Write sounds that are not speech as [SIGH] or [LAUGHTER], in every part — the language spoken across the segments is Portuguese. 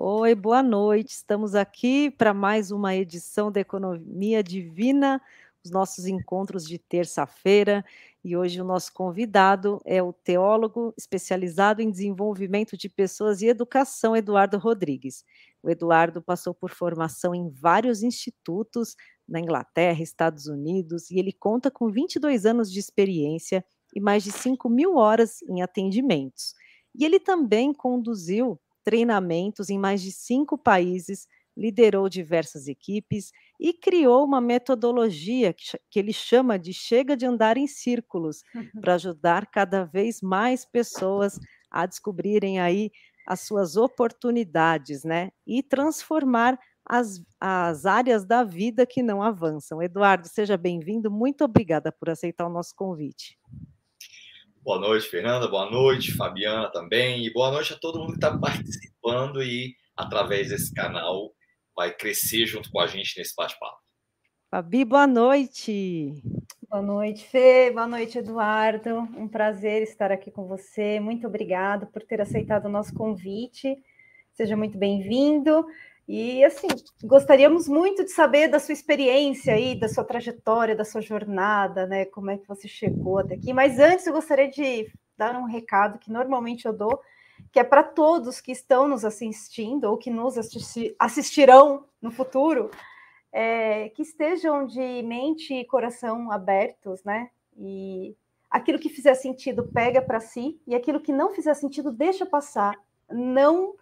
Oi, boa noite. Estamos aqui para mais uma edição da Economia Divina, os nossos encontros de terça-feira. E hoje o nosso convidado é o teólogo especializado em desenvolvimento de pessoas e educação, Eduardo Rodrigues. O Eduardo passou por formação em vários institutos na Inglaterra, Estados Unidos, e ele conta com 22 anos de experiência e mais de 5 mil horas em atendimentos. E ele também conduziu treinamentos em mais de cinco países, liderou diversas equipes e criou uma metodologia que, que ele chama de Chega de Andar em Círculos, [LAUGHS] para ajudar cada vez mais pessoas a descobrirem aí as suas oportunidades, né? E transformar as, as áreas da vida que não avançam. Eduardo, seja bem-vindo. Muito obrigada por aceitar o nosso convite. Boa noite, Fernanda. Boa noite, Fabiana também. E boa noite a todo mundo que está [LAUGHS] participando e, através desse canal, vai crescer junto com a gente nesse bate-papo. Fabi, boa noite. Boa noite, Fê. Boa noite, Eduardo. Um prazer estar aqui com você. Muito obrigado por ter aceitado o nosso convite. Seja muito bem-vindo. E assim, gostaríamos muito de saber da sua experiência aí, da sua trajetória, da sua jornada, né? Como é que você chegou até aqui. Mas antes eu gostaria de dar um recado que normalmente eu dou, que é para todos que estão nos assistindo ou que nos assisti assistirão no futuro, é, que estejam de mente e coração abertos, né? E aquilo que fizer sentido pega para si e aquilo que não fizer sentido deixa passar. Não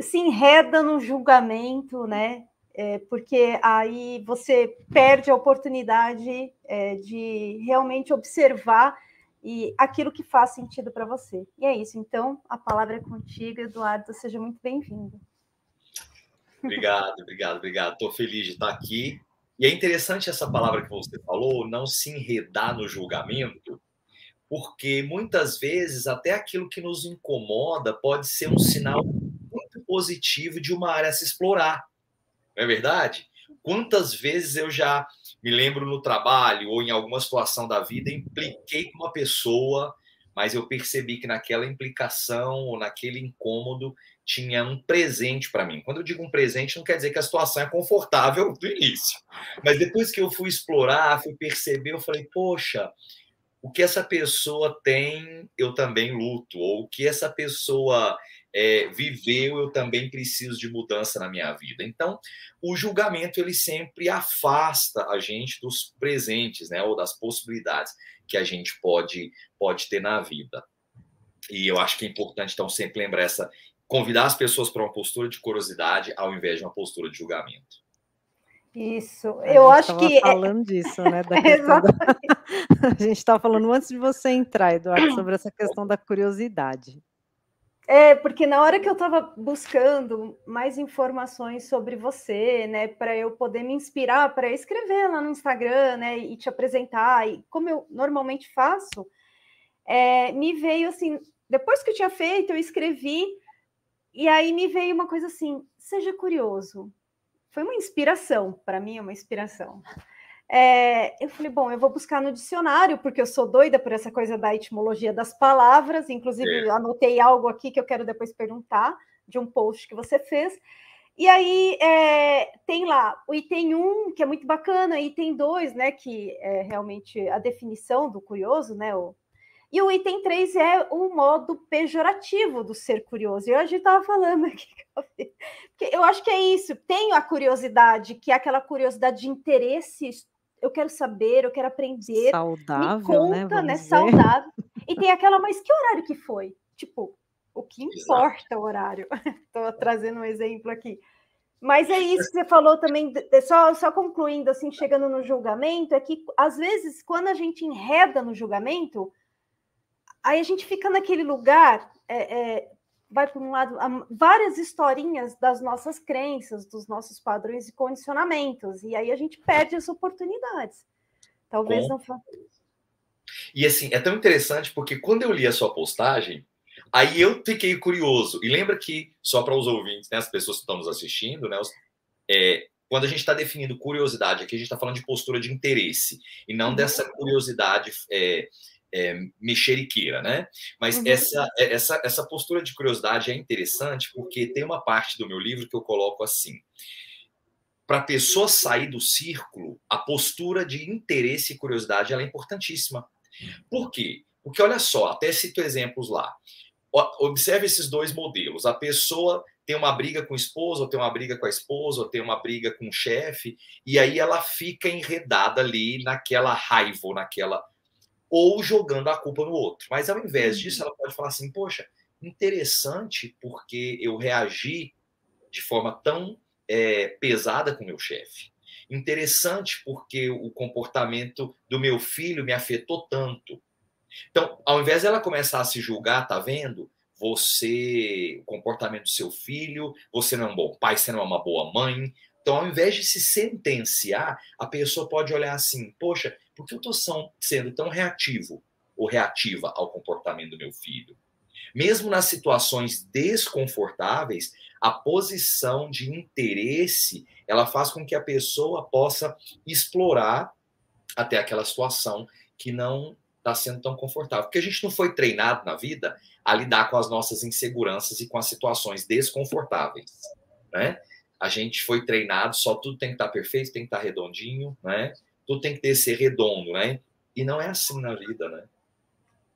se enreda no julgamento, né? É, porque aí você perde a oportunidade é, de realmente observar e aquilo que faz sentido para você. E é isso. Então, a palavra é contigo, Eduardo. Seja muito bem-vindo. Obrigado, obrigado, obrigado. Estou feliz de estar aqui. E é interessante essa palavra que você falou, não se enredar no julgamento, porque muitas vezes até aquilo que nos incomoda pode ser um sinal positivo de uma área a se explorar. Não é verdade? Quantas vezes eu já me lembro no trabalho ou em alguma situação da vida, impliquei com uma pessoa, mas eu percebi que naquela implicação ou naquele incômodo tinha um presente para mim. Quando eu digo um presente, não quer dizer que a situação é confortável do início. Mas depois que eu fui explorar, fui perceber, eu falei, poxa, o que essa pessoa tem, eu também luto. Ou o que essa pessoa é, viveu, eu também preciso de mudança na minha vida. Então, o julgamento ele sempre afasta a gente dos presentes, né, ou das possibilidades que a gente pode pode ter na vida. E eu acho que é importante então sempre lembrar essa convidar as pessoas para uma postura de curiosidade ao invés de uma postura de julgamento. Isso, eu acho que é falando disso, né? Da [LAUGHS] da... [LAUGHS] a gente estava falando antes de você entrar, Eduardo, [COUGHS] sobre essa questão da curiosidade. É, porque na hora que eu estava buscando mais informações sobre você, né, para eu poder me inspirar para escrever lá no Instagram, né, e te apresentar, e como eu normalmente faço, é, me veio assim, depois que eu tinha feito, eu escrevi, e aí me veio uma coisa assim: seja curioso. Foi uma inspiração, para mim é uma inspiração. É, eu falei, bom, eu vou buscar no dicionário, porque eu sou doida por essa coisa da etimologia das palavras, inclusive é. anotei algo aqui que eu quero depois perguntar, de um post que você fez. E aí é, tem lá o item 1, que é muito bacana, item 2, né? Que é realmente a definição do curioso, né? O, e o item 3 é o modo pejorativo do ser curioso. E a gente estava falando [LAUGHS] aqui. Porque eu acho que é isso. Tenho a curiosidade, que é aquela curiosidade de interesse eu quero saber, eu quero aprender. Saudável, me conta, né? né? [LAUGHS] Saudável. E tem aquela, mas que horário que foi? Tipo, o que importa Exato. o horário? [LAUGHS] Estou trazendo um exemplo aqui. Mas é isso que você falou também, só, só concluindo, assim, chegando no julgamento, é que às vezes, quando a gente enreda no julgamento, aí a gente fica naquele lugar, é, é, vai para um lado, várias historinhas das nossas crenças, dos nossos padrões e condicionamentos, e aí a gente perde as oportunidades. Talvez não. E assim, é tão interessante porque quando eu li a sua postagem, aí eu fiquei curioso. E lembra que, só para os ouvintes, né, as pessoas que estão nos assistindo, né, os, é, quando a gente está definindo curiosidade, aqui a gente está falando de postura de interesse, e não uhum. dessa curiosidade é, é, mexeriqueira, né? Mas uhum. essa, essa, essa postura de curiosidade é interessante porque tem uma parte do meu livro que eu coloco assim. Para a pessoa sair do círculo, a postura de interesse e curiosidade ela é importantíssima. Por quê? Porque olha só, até cito exemplos lá. Observe esses dois modelos. A pessoa tem uma briga com o esposo, ou tem uma briga com a esposa, ou tem uma briga com o chefe, e aí ela fica enredada ali naquela raiva, ou naquela. Ou jogando a culpa no outro. Mas ao invés disso, uhum. ela pode falar assim: poxa, interessante porque eu reagi de forma tão é, pesada com meu chefe. Interessante porque o comportamento do meu filho me afetou tanto. Então, ao invés dela começar a se julgar, tá vendo? você, o comportamento do seu filho, você não é um bom pai, você não é uma boa mãe. Então, ao invés de se sentenciar, a pessoa pode olhar assim: poxa, por que eu estou sendo tão reativo ou reativa ao comportamento do meu filho? Mesmo nas situações desconfortáveis, a posição de interesse ela faz com que a pessoa possa explorar até aquela situação que não está sendo tão confortável. Porque a gente não foi treinado na vida a lidar com as nossas inseguranças e com as situações desconfortáveis, né? A gente foi treinado, só tudo tem que estar tá perfeito, tem que estar tá redondinho, né? Tudo tem que ter, ser redondo, né? E não é assim na vida, né?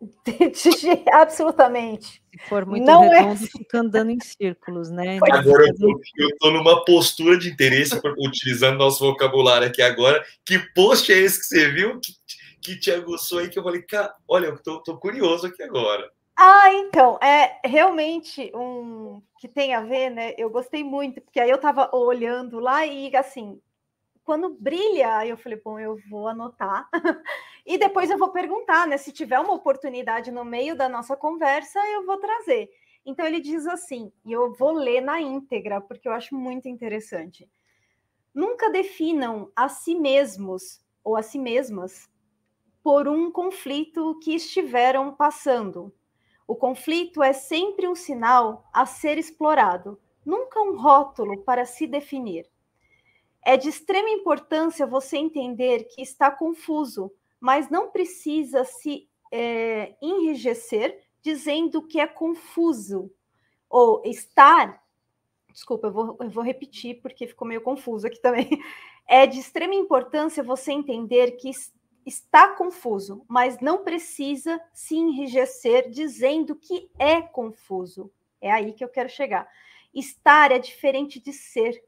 [LAUGHS] Absolutamente. Se for muito não é redondo, é... fica andando em círculos, né? Agora eu estou numa postura de interesse, utilizando nosso vocabulário aqui agora. Que post é esse que você viu que, que te aguçou aí? Que eu falei, cara, olha, eu tô, tô curioso aqui agora. Ah, então, é realmente um que tem a ver, né? Eu gostei muito, porque aí eu estava olhando lá e assim, quando brilha, eu falei, bom, eu vou anotar. [LAUGHS] e depois eu vou perguntar, né? Se tiver uma oportunidade no meio da nossa conversa, eu vou trazer. Então ele diz assim, e eu vou ler na íntegra, porque eu acho muito interessante. Nunca definam a si mesmos ou a si mesmas por um conflito que estiveram passando o conflito é sempre um sinal a ser explorado, nunca um rótulo para se definir. É de extrema importância você entender que está confuso, mas não precisa se é, enrijecer dizendo que é confuso. Ou estar. Desculpa, eu vou, eu vou repetir porque ficou meio confuso aqui também. [LAUGHS] É de extrema importância você entender que está confuso, mas não precisa se enrijecer dizendo que é confuso. É aí que eu quero chegar. Estar é diferente de ser.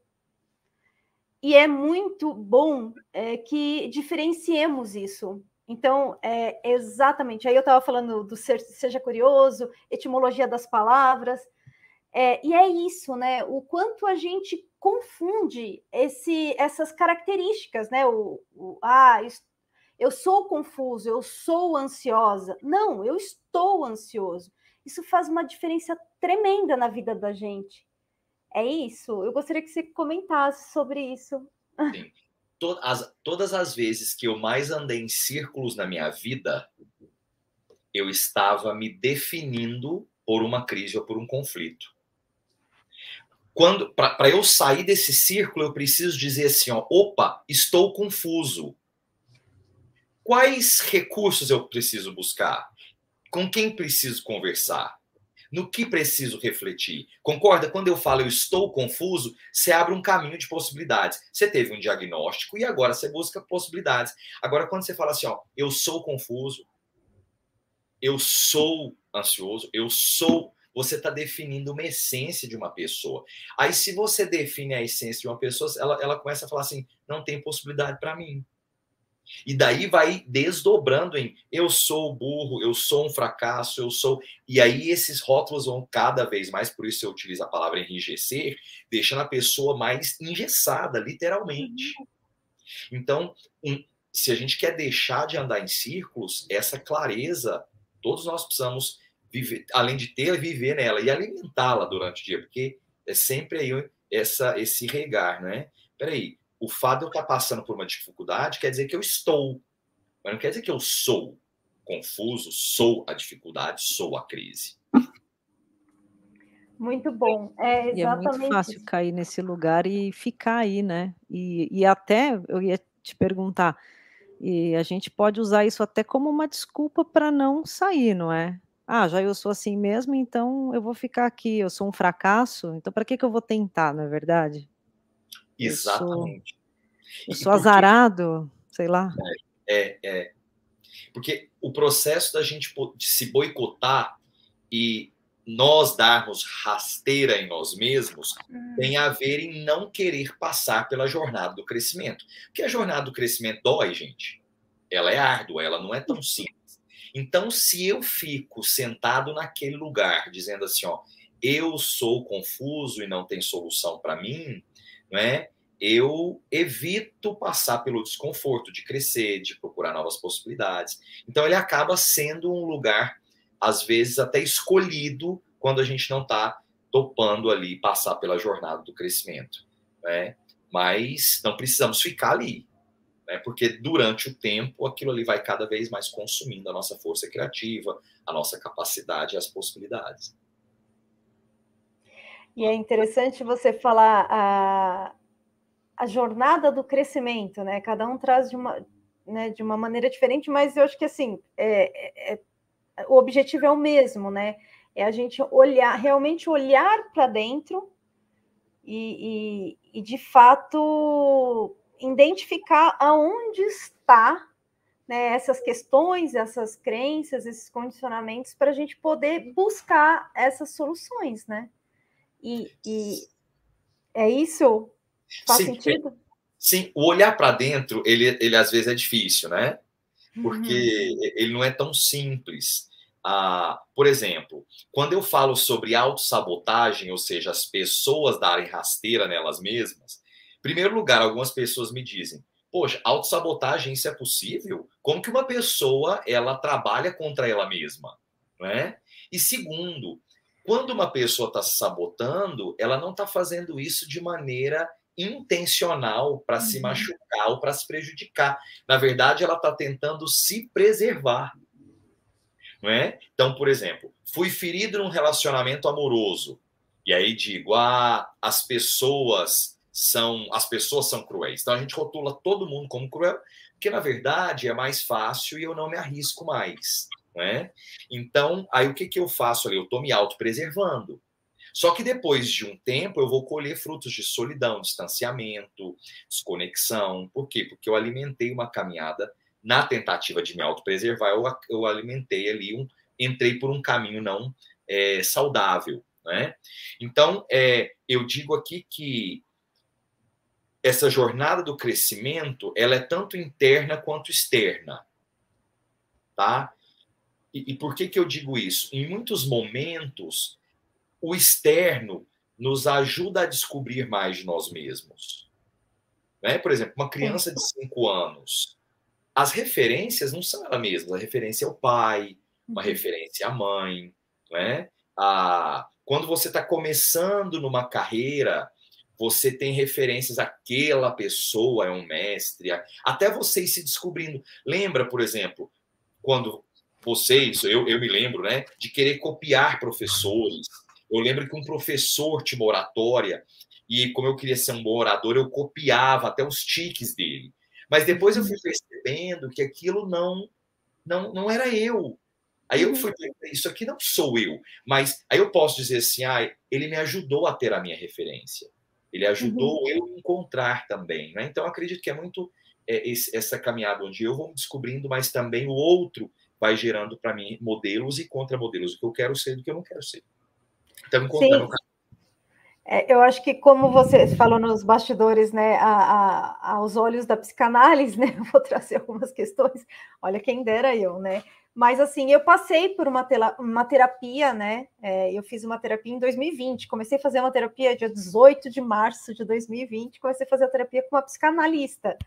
E é muito bom é, que diferenciemos isso. Então, é exatamente. Aí eu estava falando do ser, seja curioso, etimologia das palavras. É, e é isso, né? O quanto a gente confunde esse, essas características, né? O, o ah, eu sou confuso, eu sou ansiosa. Não, eu estou ansioso. Isso faz uma diferença tremenda na vida da gente. É isso? Eu gostaria que você comentasse sobre isso. Sim. Todas, todas as vezes que eu mais andei em círculos na minha vida, eu estava me definindo por uma crise ou por um conflito. Quando para eu sair desse círculo, eu preciso dizer assim, ó, opa, estou confuso quais recursos eu preciso buscar? Com quem preciso conversar? No que preciso refletir? Concorda? Quando eu falo eu estou confuso, você abre um caminho de possibilidades. Você teve um diagnóstico e agora você busca possibilidades. Agora, quando você fala assim, ó, eu sou confuso, eu sou ansioso, eu sou. Você está definindo uma essência de uma pessoa. Aí, se você define a essência de uma pessoa, ela, ela começa a falar assim: não tem possibilidade para mim. E daí vai desdobrando em eu sou burro, eu sou um fracasso, eu sou. E aí esses rótulos vão cada vez mais, por isso eu utilizo a palavra enrijecer, deixando a pessoa mais engessada, literalmente. Uhum. Então, um, se a gente quer deixar de andar em círculos, essa clareza, todos nós precisamos viver, além de ter, viver nela e alimentá-la durante o dia, porque é sempre aí essa, esse regar, né? Peraí, o fato de eu estar passando por uma dificuldade quer dizer que eu estou, mas não quer dizer que eu sou confuso, sou a dificuldade, sou a crise. Muito bom. É, exatamente. E é muito fácil cair nesse lugar e ficar aí, né? E, e até eu ia te perguntar, E a gente pode usar isso até como uma desculpa para não sair, não é? "Ah, já eu sou assim mesmo, então eu vou ficar aqui, eu sou um fracasso, então para que que eu vou tentar", não é verdade? Eu sou Exatamente. eu E e sou por que azarado, sei lá. É, é, é. Porque o processo da gente se boicotar e nós darmos rasteira em nós mesmos, Hum. tem a ver em não querer passar pela jornada do crescimento. Porque a jornada do crescimento dói, gente. Ela é árdua, ela não é tão simples. Então, se eu fico sentado naquele lugar, dizendo assim, ó: "Eu sou confuso e não tem solução para mim", não é, eu evito passar pelo desconforto de crescer, de procurar novas possibilidades. Então ele acaba sendo um lugar, às vezes, até escolhido, quando a gente não está topando ali passar pela jornada do crescimento, né. Mas não precisamos ficar ali, né, porque durante o tempo aquilo ali vai cada vez mais consumindo a nossa força criativa, a nossa capacidade e as possibilidades. E é interessante você falar a a jornada do crescimento, né, cada um traz de uma né, de uma maneira diferente, mas eu acho que assim, é é é o objetivo é o mesmo, né, é a gente olhar realmente olhar para dentro e e e de fato identificar aonde está, né, essas questões, essas crenças, esses condicionamentos pra gente poder buscar essas soluções, né. E e é isso? Faz Sim, é sentido? sim, o olhar para dentro, ele ele às vezes é difícil, né, porque Uhum. ele não é tão simples. Ah, por exemplo, quando eu falo sobre autossabotagem, ou seja, as pessoas darem rasteira nelas mesmas, primeiro lugar, algumas pessoas me dizem: "Poxa, autossabotagem, isso é possível? Como que uma pessoa, ela trabalha contra ela mesma?", não é. E segundo, quando uma pessoa está se sabotando, ela não está fazendo isso de maneira intencional para se Uhum. machucar ou para se prejudicar. Na verdade, ela está tentando se preservar. Não é? Então, por exemplo, fui ferido num relacionamento amoroso, e aí digo: "Ah, as pessoas são as pessoas são cruéis". Então a gente rotula todo mundo como cruel, porque na verdade é mais fácil e eu não me arrisco mais, não é. Então, aí o que que eu faço ali? Eu estou me autopreservando. Só que depois de um tempo eu vou colher frutos de solidão, distanciamento, desconexão. Por quê? Porque eu alimentei uma caminhada na tentativa de me autopreservar, eu eu alimentei ali um entrei por um caminho não, eh, saudável, né. Então, eh, eu digo aqui que essa jornada do crescimento, ela é tanto interna quanto externa. Tá. E e por que que eu digo isso? Em muitos momentos, o externo nos ajuda a descobrir mais de nós mesmos. Né, por exemplo, uma criança de 5 anos, as referências não são ela mesma, a referência é o pai, uma Uhum. referência é a mãe, não é. Ah, quando você está começando numa carreira, você tem referências, aquela pessoa é um mestre, a até você ir se descobrindo. Lembra, por exemplo, quando vocês eu eu me lembro, né, de querer copiar professores. Eu lembro que um professor tinha uma oratória, e como eu queria ser um bom orador, eu copiava até os tiques dele. Mas depois eu fui Uhum. percebendo que aquilo não não não era eu. Aí eu Uhum. fui "Isso aqui não sou eu". Mas aí eu posso dizer assim: "Ai, ele me ajudou a ter a minha referência. Ele Uhum. ajudou eu me encontrar também", né. Então eu acredito que é muito, eh, esse essa caminhada onde eu vou me descobrindo, mas também o outro vai gerando para mim modelos e contramodelos, o que eu quero ser e do que eu não quero ser. Sim. caminho. É, eu acho que como você falou nos bastidores, né, a a aos olhos da psicanálise, [LAUGHS] né, eu vou trazer algumas questões, olha quem dera eu, né. Mas assim, eu passei por uma tela uma terapia, né, eh, eu fiz uma terapia em 2020, comecei a fazer uma terapia dia 18 de março de 2020, comecei a fazer a terapia com uma psicanalista.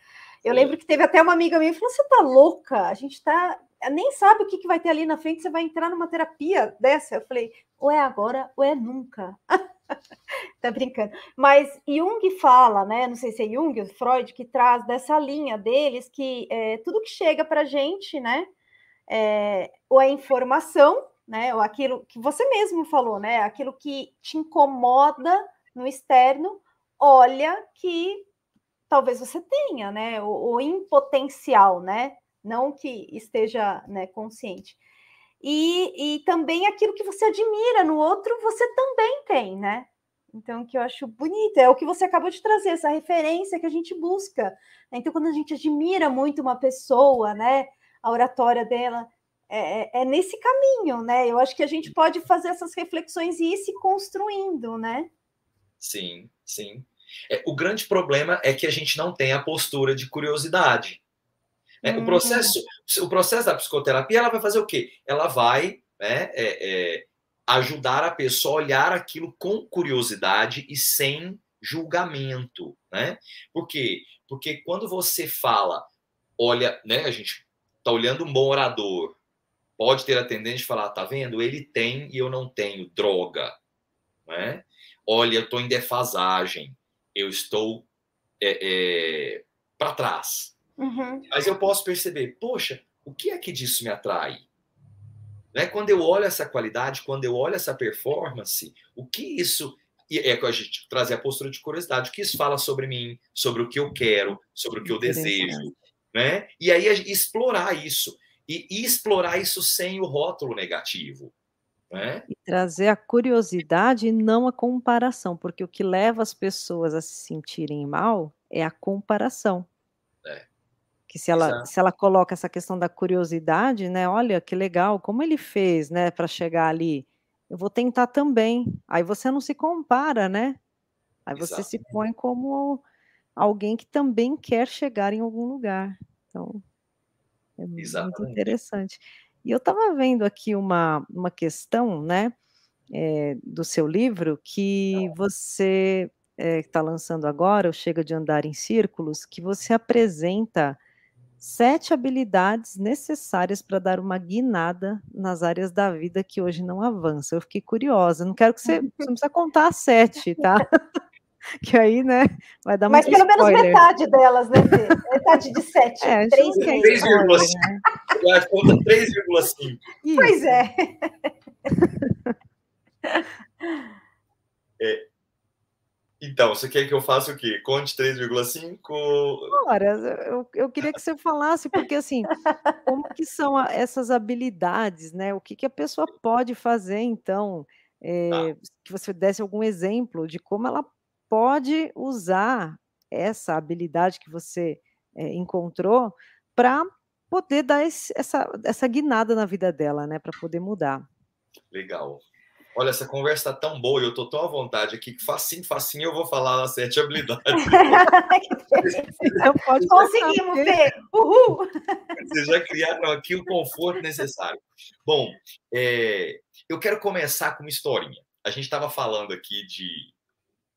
Eu lembro que teve até uma amiga minha que falou: "Você tá louca? A gente tá nem sabe o que que vai ter ali na frente, você vai entrar numa terapia dessa?". Eu falei: "Ou é agora ou é nunca". [LAUGHS] Tá brincando. Mas Jung fala, né, não sei se é Jung ou Freud, que traz dessa linha deles que, eh, tudo que chega pra gente, né, eh, ou é informação, né, ou aquilo que você mesmo falou, né, aquilo que te incomoda no externo, olha que talvez você tenha, né? Ou, em potencial, né? Não que esteja né, consciente. E, e também aquilo que você admira no outro, você também tem, né? Então, que eu acho bonito, é o que você acabou de trazer, essa referência que a gente busca. Então, quando a gente admira muito uma pessoa, né, a oratória dela, é, é, é nesse caminho, né? Eu acho que a gente pode fazer essas reflexões e ir se construindo, né? Sim, sim. É, o grande problema é que a gente não tem a postura de curiosidade. Né? O, processo, o processo da psicoterapia, ela vai fazer o quê? Ela vai né, é, é, ajudar a pessoa a olhar aquilo com curiosidade e sem julgamento, né? Por quê? Porque quando você fala, olha, né, a gente tá olhando um bom orador, pode ter a tendência de falar, tá vendo? Ele tem e eu não tenho, droga, né? Olha, eu estou em defasagem, eu estou é, é, para trás. Uhum. Mas eu posso perceber, poxa, o que é que disso me atrai? Né? Quando eu olho essa qualidade, quando eu olho essa performance, o que isso é que a gente trazer a postura de curiosidade, o que isso fala sobre mim, sobre o que eu quero, sobre o que eu desejo, né? E aí explorar isso e, e explorar isso sem o rótulo negativo. Né? E trazer a curiosidade e não a comparação, porque o que leva as pessoas a se sentirem mal é a comparação. Que se ela, se ela coloca essa questão da curiosidade, né? Olha que legal, como ele fez, né, para chegar ali. Eu vou tentar também. Aí você não se compara, né? Aí você Exato. se põe como alguém que também quer chegar em algum lugar. Então, é Exatamente. muito interessante. E eu estava vendo aqui uma, uma questão, né, é, do seu livro, que você está eh, é, lançando agora, o Chega de Andar em Círculos, que você apresenta sete habilidades necessárias para dar uma guinada nas áreas da vida que hoje não avançam. Eu fiquei curiosa, não quero que você, [LAUGHS] você não precisa contar as sete, tá? [LAUGHS] que aí, né, vai dar Mas pelo spoiler. menos metade delas, né, Fê? Metade de sete. [LAUGHS] É, 3,5. Né? conta 3,5. Pois é. é. Então, você quer que eu faça o quê? Conte 3,5? Ora, eu, eu queria que você falasse, porque assim, como que são essas habilidades, né? O que, que a pessoa pode fazer, então? É, tá. Que você desse algum exemplo de como ela pode usar essa habilidade que você é, encontrou para poder dar esse, essa, essa guinada na vida dela, né? Para poder mudar. Legal. Olha, essa conversa tá tão boa e eu tô tão à vontade aqui que facinho, facinho eu vou falar as sete habilidades. [LAUGHS] então pode Conseguimos, Fê! Uhul! Vocês já criaram aqui o conforto necessário. Bom, é, eu quero começar com uma historinha. A gente estava falando aqui de,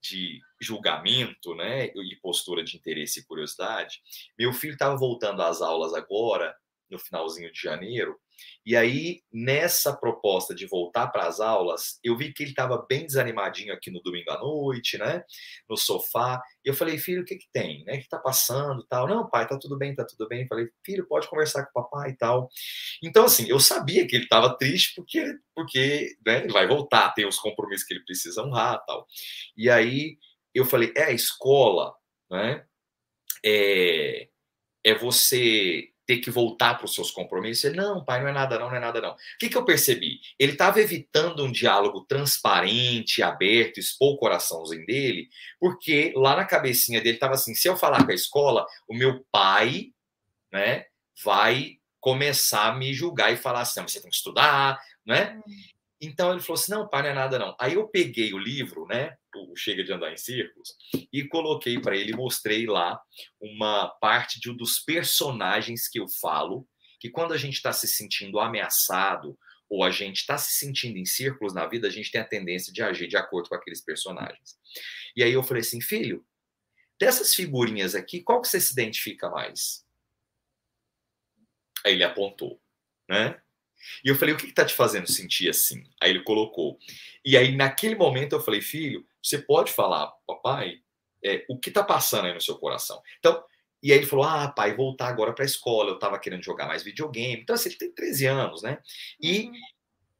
de julgamento, né, e postura de interesse e curiosidade. Meu filho estava voltando às aulas agora, no finalzinho de janeiro, e aí, nessa proposta de voltar para as aulas, eu vi que ele estava bem desanimadinho aqui no domingo à noite, né? No sofá. E eu falei, filho, o que que tem? Né? O que está passando? Tal. Não, pai, tá tudo bem, tá tudo bem. Eu falei, filho, pode conversar com o papai e tal. Então, assim, eu sabia que ele estava triste porque, porque né, ele vai voltar, tem os compromissos que ele precisa honrar tal. E aí, eu falei, é a escola, né? É, é você ter que voltar para os seus compromissos. Ele, não, pai, não é nada não, não é nada não. O que, que eu percebi? Ele estava evitando um diálogo transparente, aberto, expor o coraçãozinho dele, porque lá na cabecinha dele estava assim, se eu falar com a escola, o meu pai, né, vai começar a me julgar e falar assim, você tem que estudar, né? Hum. Então ele falou assim: não, pai, não é nada não. Aí eu peguei o livro, né? Chega de Andar em Círculos, e coloquei para ele, mostrei lá uma parte de um dos personagens que eu falo, que quando a gente está se sentindo ameaçado ou a gente está se sentindo em círculos na vida, a gente tem a tendência de agir de acordo com aqueles personagens. E aí eu falei assim, filho, dessas figurinhas aqui, qual que você se identifica mais? Aí ele apontou, né? E eu falei, o que está te fazendo sentir assim? Aí ele colocou. E aí, naquele momento, eu falei, filho, você pode falar, papai, é, o que está passando aí no seu coração? Então, e aí ele falou, ah, pai, voltar agora para a escola, eu estava querendo jogar mais videogame. Então, assim, ele tem 13 anos, né? E uhum.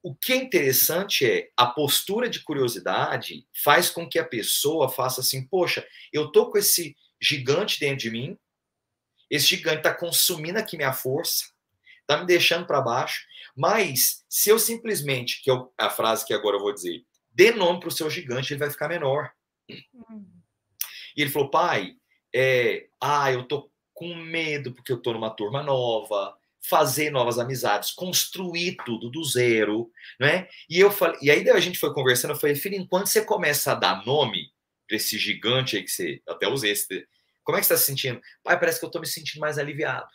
o que é interessante é a postura de curiosidade faz com que a pessoa faça assim, poxa, eu tô com esse gigante dentro de mim. Esse gigante está consumindo aqui minha força, está me deixando para baixo. Mas se eu simplesmente, que é a frase que agora eu vou dizer, dê nome para o seu gigante, ele vai ficar menor. Uhum. E ele falou, pai, é, ah, eu tô com medo porque eu tô numa turma nova, fazer novas amizades, construir tudo do zero, né? E eu falei, e aí a gente foi conversando, eu falei, filho, enquanto você começa a dar nome para esse gigante aí que você até usei esse, como é que você está se sentindo? Pai, parece que eu estou me sentindo mais aliviado.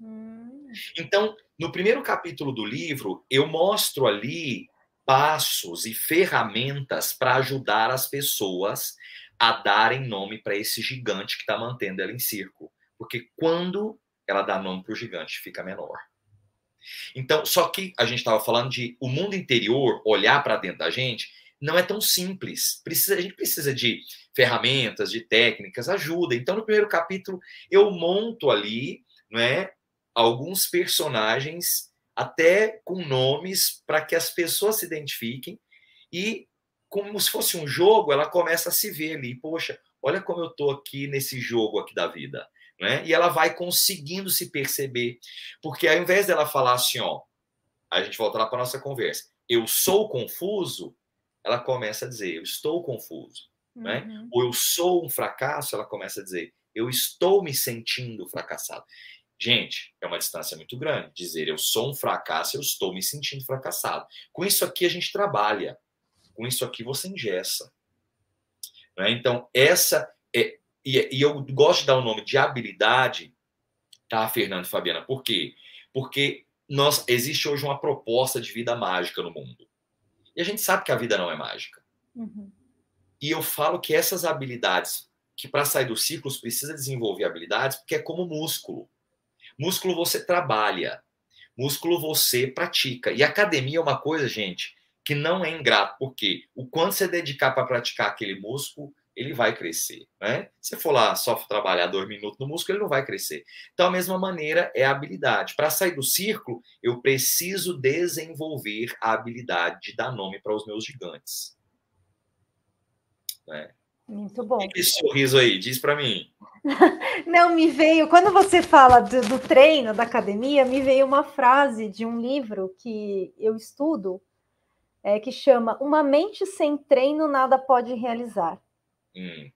Hum. Então, no primeiro capítulo do livro, eu mostro ali passos e ferramentas para ajudar as pessoas a darem nome para esse gigante que está mantendo ela em círculo. Porque quando ela dá nome para o gigante, fica menor. Então, só que a gente estava falando de o mundo interior olhar para dentro da gente não é tão simples. Precisa, a gente precisa de ferramentas, de técnicas, ajuda. Então, no primeiro capítulo, eu monto ali, não é, alguns personagens até com nomes para que as pessoas se identifiquem e como se fosse um jogo, ela começa a se ver ali, poxa, olha como eu tô aqui nesse jogo aqui da vida né? E ela vai conseguindo se perceber, porque ao invés dela falar assim, ó, a gente volta lá para nossa conversa, eu sou confuso, ela começa a dizer, eu estou confuso, né? uhum. né? Ou eu sou um fracasso, ela começa a dizer, eu estou me sentindo fracassado. Gente, é uma distância muito grande dizer eu sou um fracasso, eu estou me sentindo fracassado. Com isso aqui a gente trabalha, com isso aqui você ingessa. Né? Então, essa é e, e eu gosto de dar o nome de habilidade, tá, Fernando e Fabiana? Por quê? Porque nós, existe hoje uma proposta de vida mágica no mundo. E a gente sabe que a vida não é mágica. Uhum. E eu falo que essas habilidades, que para sair dos ciclos precisa desenvolver habilidades, porque é como músculo. Músculo você trabalha, músculo você pratica. E academia é uma coisa, gente, que não é ingrato, porque o quanto você dedicar para praticar aquele músculo ele vai crescer. Né? Se for lá só trabalhar dois minutos no músculo, ele não vai crescer. Então, a mesma maneira é a habilidade. Para sair do círculo, eu preciso desenvolver a habilidade de dar nome para os meus gigantes. Né? Muito bom. E que sorriso aí, diz para mim. [LAUGHS] Não, me veio, quando você fala do, do, treino, da academia, me veio uma frase de um livro que eu estudo, é, que chama Uma mente sem treino nada pode realizar. Hum.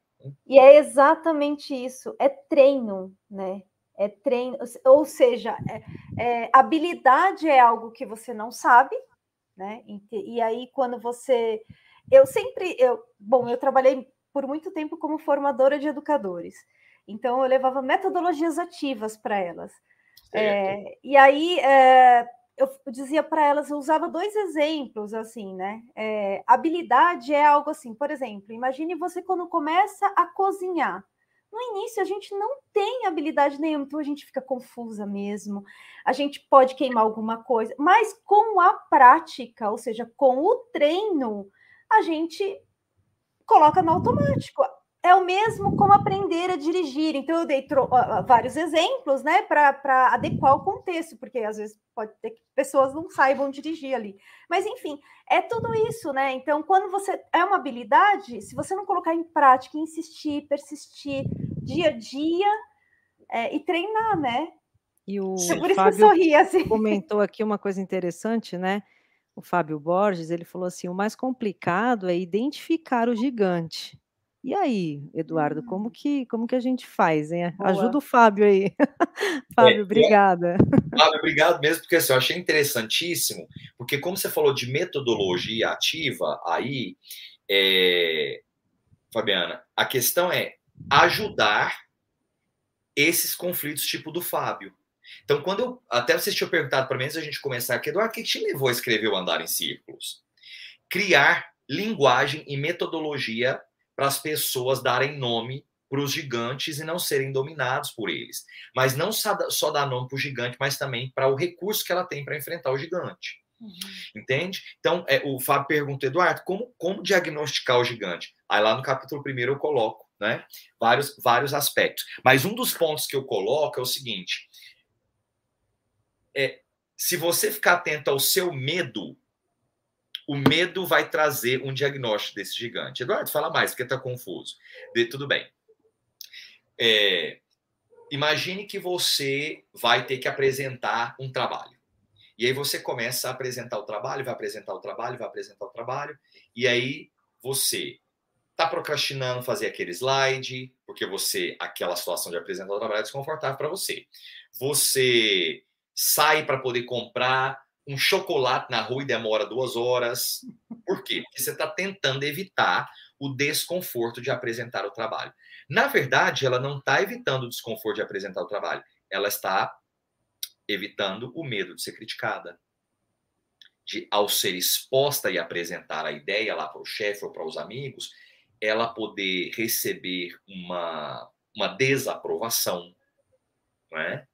E é exatamente isso, é treino, né? É treino, ou seja, é, é, habilidade é algo que você não sabe, né? E, e aí quando você, eu sempre, eu, bom, eu trabalhei por muito tempo como formadora de educadores, então eu levava metodologias ativas para elas. É, e aí é, eu dizia para elas, eu usava dois exemplos, assim, né? É, habilidade é algo assim, por exemplo, imagine você quando começa a cozinhar. No início, a gente não tem habilidade nenhuma, então a gente fica confusa mesmo. A gente pode queimar alguma coisa, mas com a prática, ou seja, com o treino, a gente coloca no automático é o mesmo como aprender a dirigir. Então, eu dei vários exemplos, né, para adequar o contexto, porque às vezes pode ter que pessoas não saibam dirigir ali. Mas, enfim, é tudo isso, né? Então, quando você é uma habilidade, se você não colocar em prática, insistir, persistir dia a dia é, e treinar, né? E o [LAUGHS] por isso Fábio que eu sorri, assim. comentou aqui uma coisa interessante, né? O Fábio Borges, ele falou assim: o mais complicado é identificar o gigante. E aí, Eduardo, como hum. que, como que a gente faz, hein? Boa. Ajuda o Fábio aí. [LAUGHS] Fábio, é, obrigada. [LAUGHS] Fábio, obrigado mesmo, porque assim, eu achei interessantíssimo, porque como você falou de metodologia ativa aí, é, Fabiana, a questão é ajudar esses conflitos tipo do Fábio. Então, quando eu. Até vocês tinham perguntado para mim antes da gente começar aqui, Eduardo, o que te levou a escrever o Andar em Círculos? Criar linguagem e metodologia para as pessoas darem nome para os gigantes e não serem dominados por eles. Mas não só dar nome para o gigante, mas também para o recurso que ela tem para enfrentar o gigante. Uhum. Entende? Então, é, o Fábio pergunta, Eduardo, como, como diagnosticar o gigante? Aí lá no capítulo primeiro eu coloco né, vários, vários aspectos. Mas um dos pontos que eu coloco é o seguinte: é, se você ficar atento ao seu medo, o medo vai trazer um diagnóstico desse gigante. Eduardo, fala mais, porque está confuso. De, tudo bem. é, imagine que você vai ter que apresentar um trabalho. E aí você começa a apresentar o trabalho, vai apresentar o trabalho, vai apresentar o trabalho, e aí você está procrastinando fazer aquele slide, porque você, aquela situação de apresentar o trabalho é desconfortável para você. Você sai para poder comprar um chocolate na rua e demora duas horas. Por quê? Porque você está tentando evitar o desconforto de apresentar o trabalho. Na verdade, ela não está evitando o desconforto de apresentar o trabalho, ela está evitando o medo de ser criticada. De, ao ser exposta e apresentar a ideia lá para o chefe ou para os amigos, ela poder receber uma, uma desaprovação. É?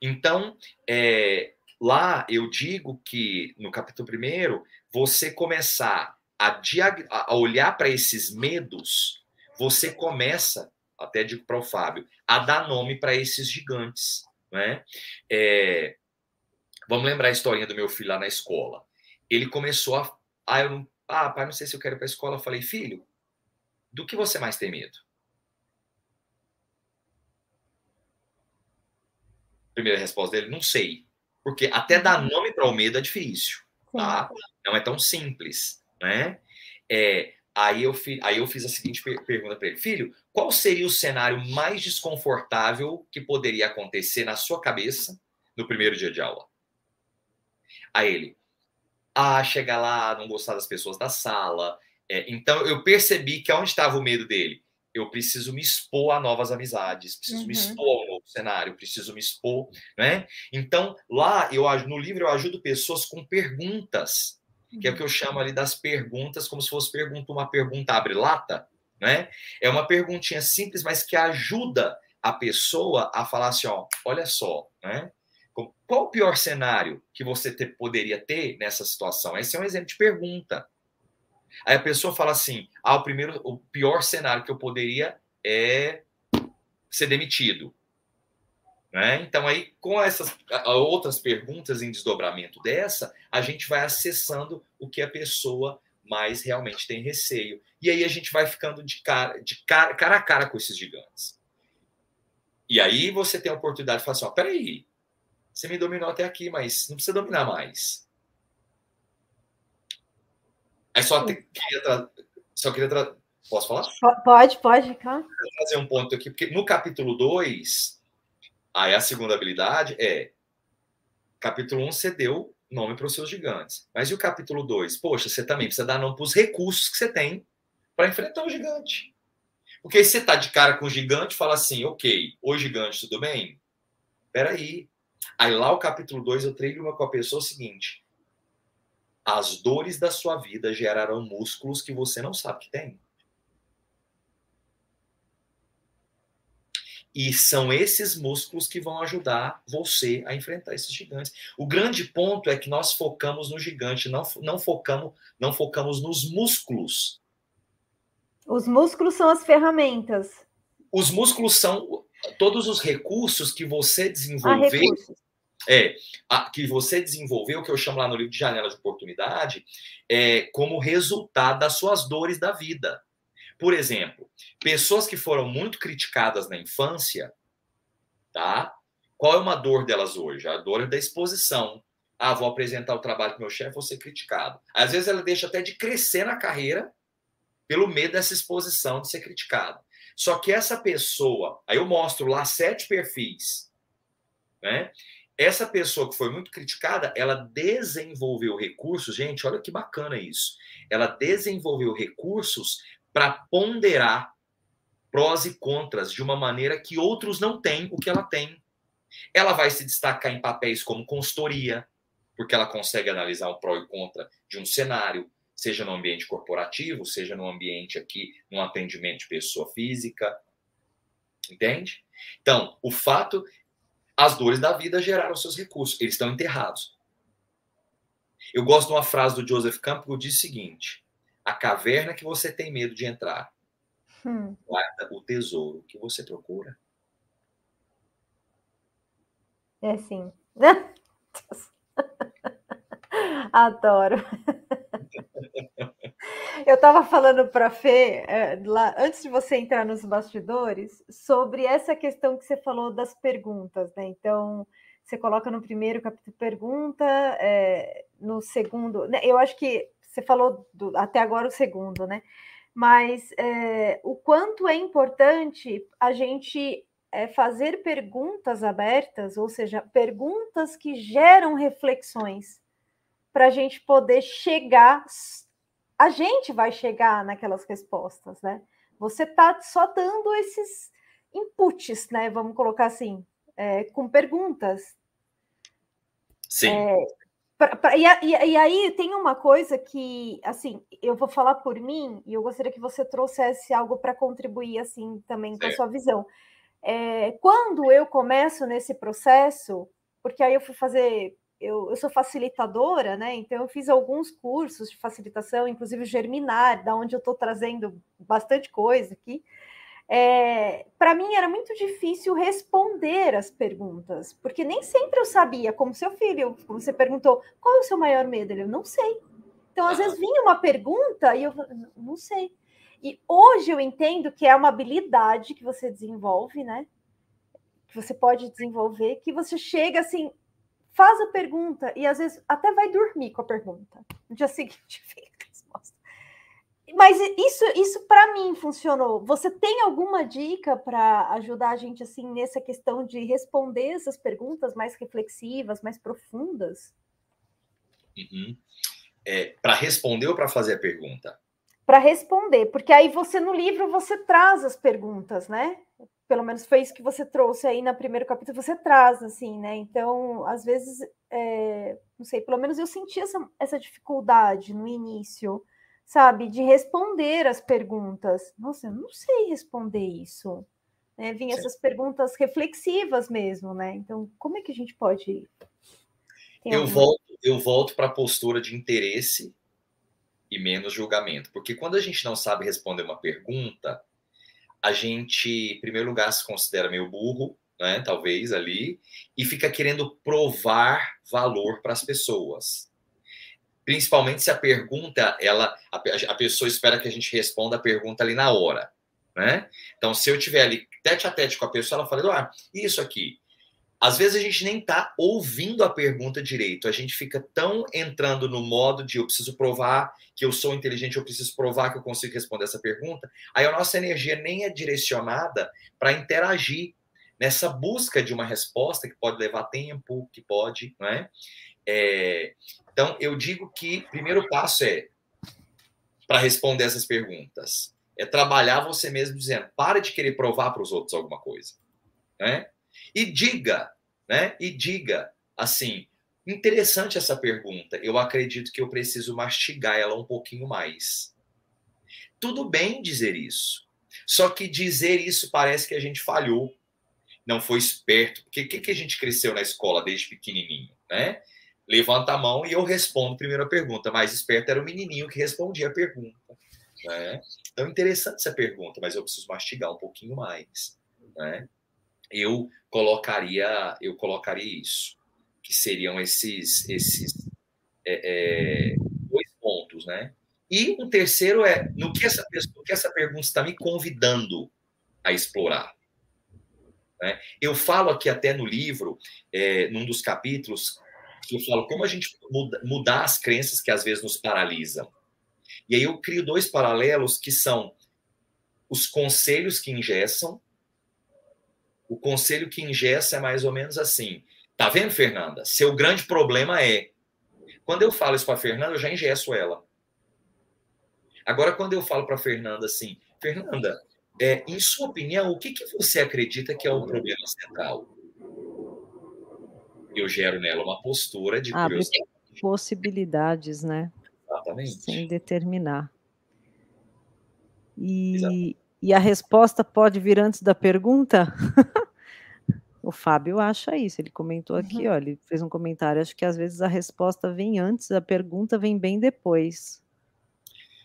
Então, é, lá eu digo que, no capítulo primeiro, você começar a, a olhar para esses medos, você começa, até digo para o Fábio, a dar nome para esses gigantes. Né? É, vamos lembrar a historinha do meu filho lá na escola. Ele começou a. Ah, eu não, ah pai, não sei se eu quero ir para a escola. Eu falei, filho, do que você mais tem medo? Primeira resposta dele, não sei. Porque até dar uhum. nome para o medo é difícil, tá? Não é tão simples, né? É, aí, eu fi, aí eu fiz a seguinte pergunta para ele: Filho, qual seria o cenário mais desconfortável que poderia acontecer na sua cabeça no primeiro dia de aula? Aí ele, ah, chegar lá, não gostar das pessoas da sala, é, então eu percebi que onde estava o medo dele? Eu preciso me expor a novas amizades, preciso uhum. me expor ao novo cenário, preciso me expor, né? Então lá eu no livro eu ajudo pessoas com perguntas, que é o que eu uhum. chamo ali das perguntas, como se fosse pergunta uma pergunta abre lata, né? É uma perguntinha simples, mas que ajuda a pessoa a falar assim, ó, olha só, né? Qual o pior cenário que você ter, poderia ter nessa situação? Esse é um exemplo de pergunta. Aí a pessoa fala assim: ah, o primeiro, o pior cenário que eu poderia é ser demitido. Né? Então, aí, com essas outras perguntas em desdobramento dessa, a gente vai acessando o que a pessoa mais realmente tem receio. E aí a gente vai ficando de cara, de cara, cara a cara com esses gigantes. E aí você tem a oportunidade de falar assim: ó, peraí, você me dominou até aqui, mas não precisa dominar mais. Aí só te, queria tra... só queria tra... Posso falar? Pode, pode, cara. Vou fazer um ponto aqui, porque no capítulo 2, aí a segunda habilidade é capítulo 1 um, você deu nome para os seus gigantes. Mas e o capítulo 2? Poxa, você também precisa dar nome para os recursos que você tem para enfrentar o gigante. Porque se você está de cara com o gigante, fala assim, ok, o gigante, tudo bem? Peraí. Aí lá o capítulo 2 eu treino uma com a pessoa o seguinte, as dores da sua vida gerarão músculos que você não sabe que tem. E são esses músculos que vão ajudar você a enfrentar esses gigantes. O grande ponto é que nós focamos no gigante, não, não, focamos, não focamos nos músculos. Os músculos são as ferramentas. Os músculos são todos os recursos que você desenvolveu é, a, que você desenvolveu, que eu chamo lá no livro de janela de oportunidade, é, como resultado das suas dores da vida. Por exemplo, pessoas que foram muito criticadas na infância, tá? Qual é uma dor delas hoje? A dor da exposição. Ah, vou apresentar o trabalho para meu chefe, vou ser criticado. Às vezes ela deixa até de crescer na carreira pelo medo dessa exposição de ser criticado. Só que essa pessoa, aí eu mostro lá sete perfis, né? Essa pessoa que foi muito criticada, ela desenvolveu recursos, gente, olha que bacana isso. Ela desenvolveu recursos para ponderar prós e contras de uma maneira que outros não têm o que ela tem. Ela vai se destacar em papéis como consultoria, porque ela consegue analisar o pró e contra de um cenário, seja no ambiente corporativo, seja no ambiente aqui, no atendimento de pessoa física. Entende? Então, o fato as dores da vida geraram seus recursos, eles estão enterrados. Eu gosto de uma frase do Joseph Campbell que diz o seguinte: a caverna que você tem medo de entrar hum. guarda o tesouro que você procura. É [LAUGHS] sim. [LAUGHS] Adoro. [LAUGHS] Eu estava falando para a Fê, é, lá, antes de você entrar nos bastidores, sobre essa questão que você falou das perguntas, né? Então, você coloca no primeiro capítulo pergunta, é, no segundo. Né? Eu acho que você falou do, até agora o segundo, né? Mas é, o quanto é importante a gente é, fazer perguntas abertas, ou seja, perguntas que geram reflexões, para a gente poder chegar. A gente vai chegar naquelas respostas, né? Você está só dando esses inputs, né? Vamos colocar assim, é, com perguntas. Sim. É, pra, pra, e, e, e, aí tem uma coisa que, assim, eu vou falar por mim e eu gostaria que você trouxesse algo para contribuir, assim, também com a sua visão. É, quando eu começo nesse processo, porque aí eu fui fazer, eu, eu, sou facilitadora, né? Então eu fiz alguns cursos de facilitação, inclusive Germinar, da onde eu estou trazendo bastante coisa aqui. É, para mim era muito difícil responder as perguntas, porque nem sempre eu sabia, como seu filho, como você perguntou, qual é o seu maior medo? Ele, eu não sei. Então, às vezes vinha uma pergunta e eu não sei. E hoje eu entendo que é uma habilidade que você desenvolve, né? Que você pode desenvolver, que você chega assim, faz a pergunta e às vezes até vai dormir com a pergunta. No dia [LAUGHS] seguinte vem a resposta. Mas isso, isso para mim funcionou. Você tem alguma dica para ajudar a gente assim nessa questão de responder essas perguntas mais reflexivas, mais profundas? Uhum. É, para responder ou para fazer a pergunta? para responder, porque aí você no livro você traz as perguntas, né? Pelo menos foi isso que você trouxe aí no primeiro capítulo, você traz, assim, né? Então, às vezes, é, não sei, pelo menos eu senti essa, essa dificuldade no início, sabe, de responder as perguntas. Nossa, eu não sei responder isso. Né? Vinha essas perguntas reflexivas mesmo, né? Então, como é que a gente pode. eu, alguma... volto, eu volto para a postura de interesse e menos julgamento. Porque quando a gente não sabe responder uma pergunta, a gente, em primeiro lugar, se considera meio burro, né, talvez ali, e fica querendo provar valor para as pessoas. Principalmente se a pergunta, ela, a, a, pessoa espera que a gente responda a pergunta ali na hora, né? Então, se eu tiver ali tete a tete com a pessoa, ela fala, ah, isso aqui, às vezes a gente nem está ouvindo a pergunta direito, a gente fica tão entrando no modo de eu preciso provar que eu sou inteligente, eu preciso provar que eu consigo responder essa pergunta, aí a nossa energia nem é direcionada para interagir nessa busca de uma resposta que pode levar tempo, que pode, não é? é então, eu digo que o primeiro passo é para responder essas perguntas, é trabalhar você mesmo dizendo, para de querer provar para os outros alguma coisa, né? E diga, né? E diga assim: interessante essa pergunta. Eu acredito que eu preciso mastigar ela um pouquinho mais. Tudo bem dizer isso. Só que dizer isso parece que a gente falhou, não foi esperto. Porque o que, que a gente cresceu na escola desde pequenininho, né? Levanta a mão e eu respondo a pergunta. Mais esperto era o menininho que respondia a pergunta. Né? Então, interessante essa pergunta, mas eu preciso mastigar um pouquinho mais. Né? Eu colocaria eu colocaria isso que seriam esses esses é, é, dois pontos né e um terceiro é no que essa que essa pergunta está me convidando a explorar né? eu falo aqui até no livro é, num dos capítulos que eu falo como a gente muda, mudar as crenças que às vezes nos paralisam e aí eu crio dois paralelos que são os conselhos que ingessam o conselho que ingessa é mais ou menos assim. Tá vendo, Fernanda? Seu grande problema é. Quando eu falo isso para Fernanda, eu já ingesso ela. Agora, quando eu falo para Fernanda assim, Fernanda, é, em sua opinião, o que, que você acredita que é o problema central? Eu gero nela uma postura de Abre possibilidades, né? Exatamente. Sem determinar. E, Exatamente. E a resposta pode vir antes da pergunta? [LAUGHS] o Fábio acha isso, ele comentou aqui, uhum. ó, ele fez um comentário, acho que às vezes a resposta vem antes, a pergunta vem bem depois.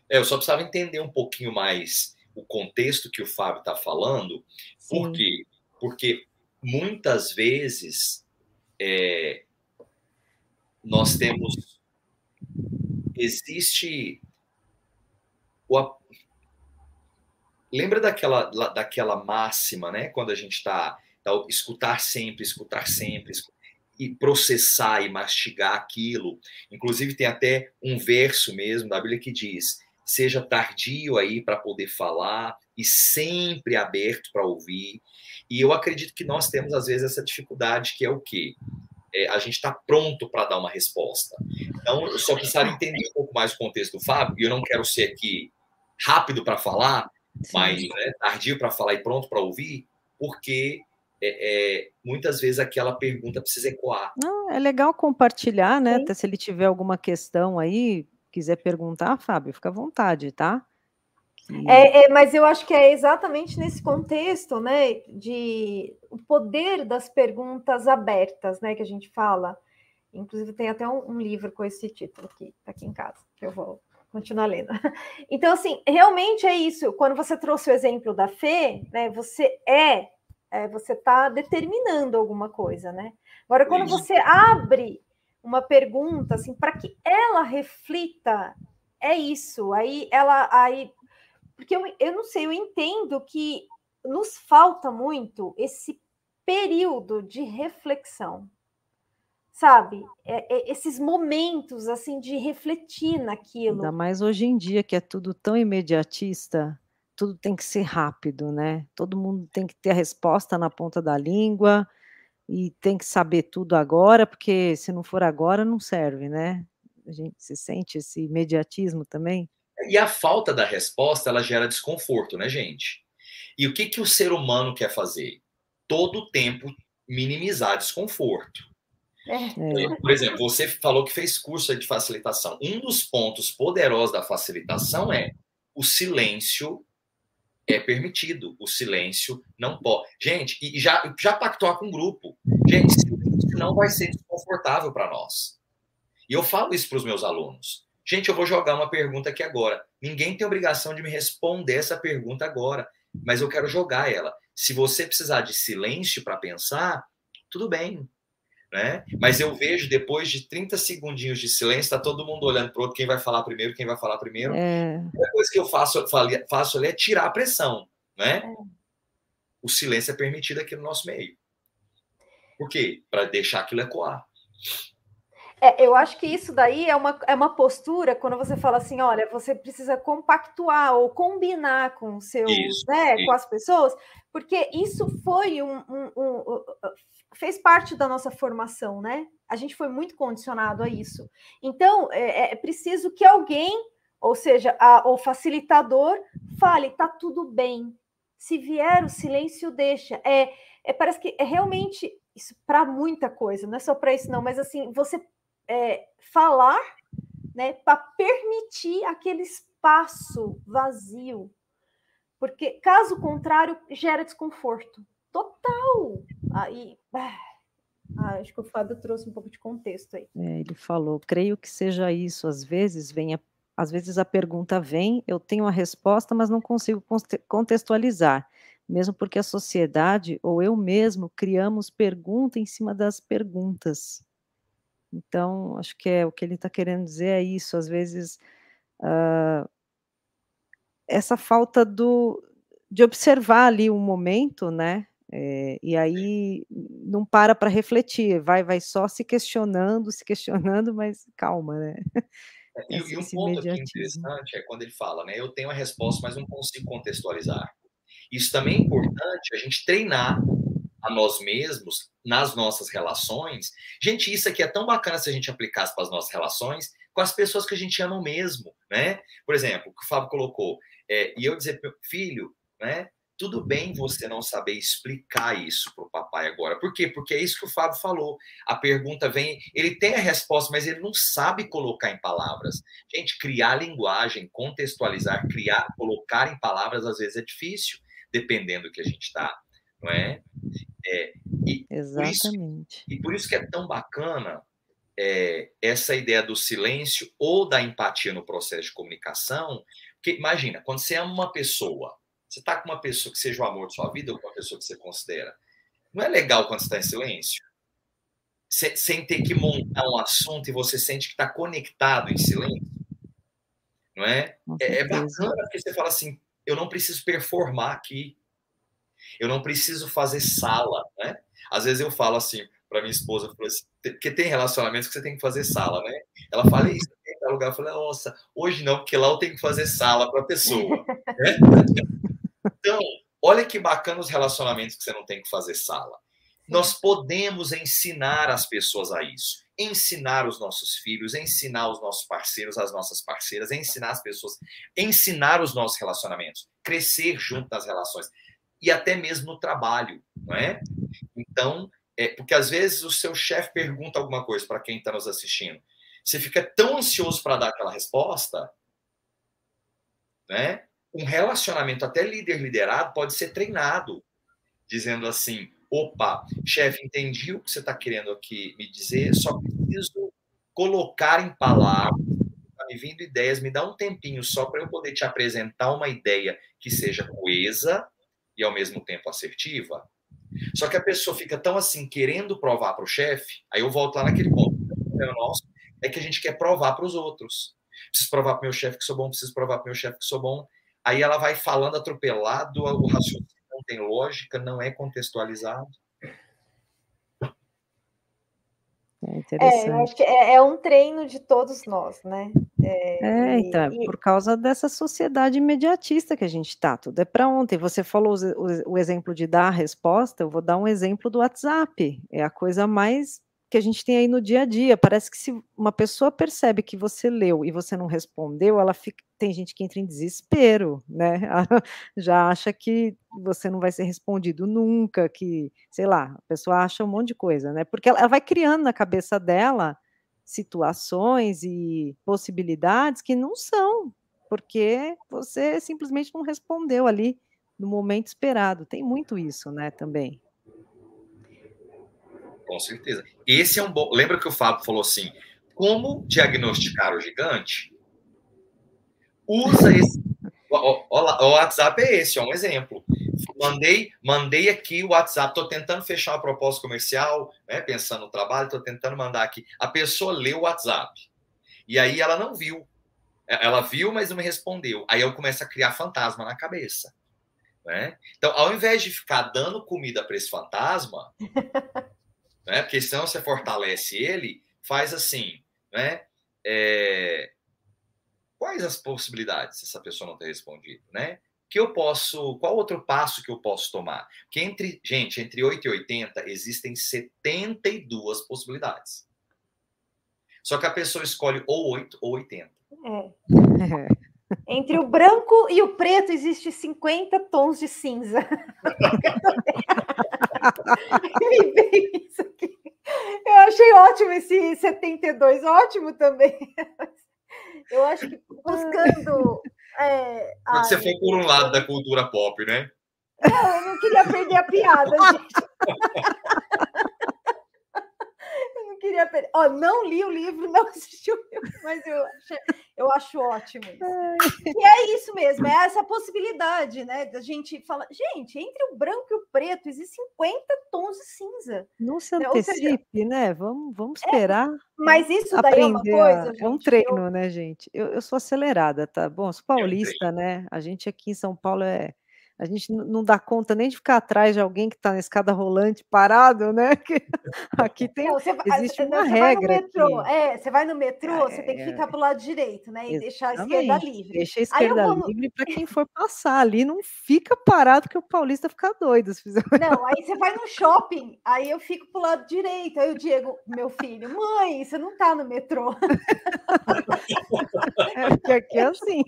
É, eu só precisava entender um pouquinho mais o contexto que o Fábio está falando, Sim. por quê? Porque muitas vezes é, nós temos existe o, lembra daquela, daquela máxima, né? Quando a gente está tá, escutar sempre, escutar sempre, e processar e mastigar aquilo. Inclusive tem até um verso mesmo da Bíblia que diz: seja tardio aí para poder falar e sempre aberto para ouvir. E eu acredito que nós temos às vezes essa dificuldade que é o quê? É, a gente está pronto para dar uma resposta. Então, eu só precisaria entender um pouco mais o contexto do Fábio, e eu não quero ser aqui rápido para falar, Mas né, tardio para falar e pronto para ouvir, porque é, é, muitas vezes aquela pergunta precisa ecoar. Não, é legal compartilhar, né? Até se ele tiver alguma questão aí, quiser perguntar, Fábio, fica à vontade, tá? É, é, mas eu acho que é exatamente nesse contexto, né, de o poder das perguntas abertas, né, que a gente fala. Inclusive tem até um, um livro com esse título aqui, tá aqui em casa, que eu vou continuar lendo. [LAUGHS] Então, assim, realmente é isso. Quando você trouxe o exemplo da Fê, né, você é, é você está determinando alguma coisa, né? Agora, quando você abre uma pergunta, assim, para que ela reflita, é isso. Aí ela, aí porque eu, eu não sei, eu entendo que nos falta muito esse período de reflexão, sabe? É, é, esses momentos assim de refletir naquilo. Ainda mais hoje em dia que é tudo tão imediatista, tudo tem que ser rápido, né? Todo mundo tem que ter a resposta na ponta da língua e tem que saber tudo agora, porque se não for agora não serve, né? A gente se sente esse imediatismo também. E a falta da resposta, ela gera desconforto, né, gente? E o que, que o ser humano quer fazer? Todo o tempo minimizar desconforto. É. Por exemplo, você falou que fez curso de facilitação. Um dos pontos poderosos da facilitação é o silêncio é permitido. O silêncio não pode. Gente, e já, já pactuar com o grupo. Gente, silêncio não vai ser desconfortável para nós. E eu falo isso para os meus alunos. Gente, eu vou jogar uma pergunta aqui agora. Ninguém tem obrigação de me responder essa pergunta agora, mas eu quero jogar ela. Se você precisar de silêncio para pensar, tudo bem. Né? Mas eu vejo depois de 30 segundinhos de silêncio, está todo mundo olhando para o outro, quem vai falar primeiro, quem vai falar primeiro. É. A coisa que eu faço, faço ali é tirar a pressão. Né? É. O silêncio é permitido aqui no nosso meio. Por quê? Para deixar aquilo ecoar. É, eu acho que isso daí é uma, é uma postura quando você fala assim, olha, você precisa compactuar ou combinar com seus, isso, né, isso. com as pessoas, porque isso foi um, um, um, fez parte da nossa formação, né? A gente foi muito condicionado a isso. Então, é, é preciso que alguém, ou seja, a, o facilitador, fale, tá tudo bem. Se vier o silêncio, deixa. É, é parece que é realmente isso para muita coisa, não é só para isso não, mas assim, você é, falar né, para permitir aquele espaço vazio. Porque, caso contrário, gera desconforto total. Aí, ah, acho que o Fábio trouxe um pouco de contexto aí. É, ele falou, creio que seja isso. Às vezes vem a, às vezes a pergunta vem, eu tenho a resposta, mas não consigo contextualizar, mesmo porque a sociedade ou eu mesmo criamos pergunta em cima das perguntas. Então, acho que é o que ele está querendo dizer é isso, às vezes, uh, essa falta do, de observar ali o um momento, né? É, e aí não para para refletir, vai, vai só se questionando, se questionando, mas calma, né? É, e, e um ponto aqui interessante é quando ele fala, né? Eu tenho a resposta, mas não consigo contextualizar. Isso também é importante a gente treinar a nós mesmos, nas nossas relações. Gente, isso aqui é tão bacana se a gente aplicasse para as nossas relações com as pessoas que a gente ama mesmo, né? Por exemplo, o que o Fábio colocou, é, e eu dizer, filho, né? Tudo bem você não saber explicar isso para o papai agora. Por quê? Porque é isso que o Fábio falou. A pergunta vem, ele tem a resposta, mas ele não sabe colocar em palavras. Gente, criar linguagem, contextualizar, criar, colocar em palavras, às vezes é difícil, dependendo do que a gente está, não é? É, e Exatamente. Por isso, e por isso que é tão bacana é, essa ideia do silêncio ou da empatia no processo de comunicação. Porque imagina, quando você ama uma pessoa, você está com uma pessoa que seja o amor de sua vida ou com uma pessoa que você considera. Não é legal quando você está em silêncio? Sem ter que montar um assunto e você sente que está conectado em silêncio? não é? É, é bacana porque você fala assim, eu não preciso performar aqui, eu não preciso fazer sala, né? Às vezes eu falo assim para minha esposa, assim, porque tem relacionamentos que você tem que fazer sala, né? Ela fala isso, tem lugar, eu falei, nossa, hoje não, porque lá eu tenho que fazer sala para a pessoa, né? [LAUGHS] Então, olha que bacana os relacionamentos que você não tem que fazer sala. Nós podemos ensinar as pessoas a isso. Ensinar os nossos filhos, ensinar os nossos parceiros, as nossas parceiras, ensinar as pessoas, ensinar os nossos relacionamentos, crescer junto nas relações e até mesmo no trabalho, não é? Então, é, porque às vezes o seu chefe pergunta alguma coisa para quem está nos assistindo. Você fica tão ansioso para dar aquela resposta, né? Um relacionamento até líder liderado pode ser treinado, dizendo assim: opa, chefe, entendi o que você está querendo aqui me dizer, só preciso colocar em palavras, tá me vindo ideias, me dá um tempinho só para eu poder te apresentar uma ideia que seja coesa e ao mesmo tempo assertiva. Só que a pessoa fica tão assim, querendo provar para o chefe, aí eu volto lá naquele ponto. O problema nosso é que a gente quer provar para os outros. Preciso provar para o meu chefe que sou bom, preciso provar para o meu chefe que sou bom. Aí ela vai falando atropelado, o raciocínio não tem lógica, não é contextualizado. É interessante. É, acho que é, é, um treino de todos nós, né? É, é então, e... por causa dessa sociedade imediatista que a gente está, tudo é para ontem. Você falou o, o, exemplo de dar a resposta, eu vou dar um exemplo do WhatsApp. É a coisa mais que a gente tem aí no dia a dia. Parece que se uma pessoa percebe que você leu e você não respondeu, ela fica. Tem gente que entra em desespero, né? [LAUGHS] Já acha que você não vai ser respondido nunca, que, sei lá, a pessoa acha um monte de coisa, né? Porque ela, ela vai criando na cabeça dela situações e possibilidades que não são, porque você simplesmente não respondeu ali no momento esperado. Tem muito isso, né, também. Com certeza. Esse é um bom. Lembra que o Fábio falou assim: como diagnosticar o gigante? Usa esse. O, o, o WhatsApp é esse, é um exemplo. Mandei, mandei aqui o WhatsApp, estou tentando fechar uma proposta comercial, né, pensando no trabalho, estou tentando mandar aqui. A pessoa leu o WhatsApp. E aí ela não viu. Ela viu, mas não me respondeu. Aí eu começo a criar fantasma na cabeça. Né? Então, ao invés de ficar dando comida para esse fantasma, [LAUGHS] né? Porque senão você fortalece ele, faz assim, né? É... Quais as possibilidades se essa pessoa não ter respondido, né? Que eu posso, qual outro passo que eu posso tomar? Que entre, gente, entre 8 e 80 existem 72 possibilidades. Só que a pessoa escolhe ou 8 ou 80. É. [LAUGHS] [LAUGHS] Entre o branco e o preto existe 50 tons de cinza. [LAUGHS] Me veio isso aqui. Eu achei ótimo esse 72, ótimo também. Eu acho que buscando. É, Quando você for por um lado da cultura pop, né? Não, eu não queria perder a piada, [LAUGHS] gente. Queria. Ó, não li o livro, [LAUGHS] não assisti o livro, mas eu, achei, eu acho ótimo. Isso. E é isso mesmo, é essa possibilidade, né? Da gente falar, gente, entre o branco e o preto existem 50 tons de cinza. Não se antecipe, seja, né? Vamos, vamos é, esperar. É, mas isso daí é uma coisa. Gente, é um treino, eu... né, gente? Eu, eu sou acelerada, tá? Bom, sou paulista, né? A gente aqui em São Paulo é a gente não dá conta nem de ficar atrás de alguém que está na escada rolante parado, né? Que [LAUGHS] aqui [LAUGHS] tem não, vai, existe uma você regra. Metrô, é, você vai no metrô, é, você tem que ficar para o lado direito, né? E deixar a esquerda livre. Deixa a esquerda vou... livre para quem [LAUGHS] for passar ali, não fica parado que o paulista fica doido. Se fizer... Não, aí você vai no shopping, aí eu fico para o lado direito. Aí o Diego, meu filho, mãe, você não está no metrô. É, porque aqui é assim.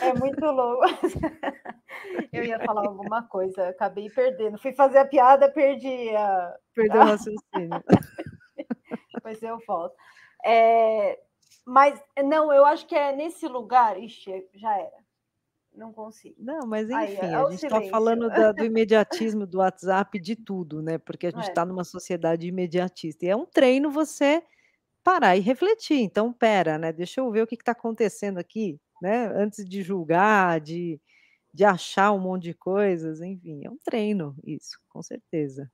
É muito louco. [LAUGHS] Eu ia falar alguma coisa, acabei perdendo. Fui fazer a piada, perdi a. Perdeu o raciocínio. [LAUGHS] Depois eu volto. É... Mas, não, eu acho que é nesse lugar. Ixi, já era. Não consigo. Não, mas enfim, Aí, é a gente está falando da, do [LAUGHS] imediatismo do WhatsApp, de tudo, né? Porque a gente está é. numa sociedade imediatista. E é um treino você parar e refletir. Então, pera, né? Deixa eu ver o que está acontecendo aqui né? Antes de julgar, de, de achar um monte de coisas, enfim, é um treino isso, com certeza.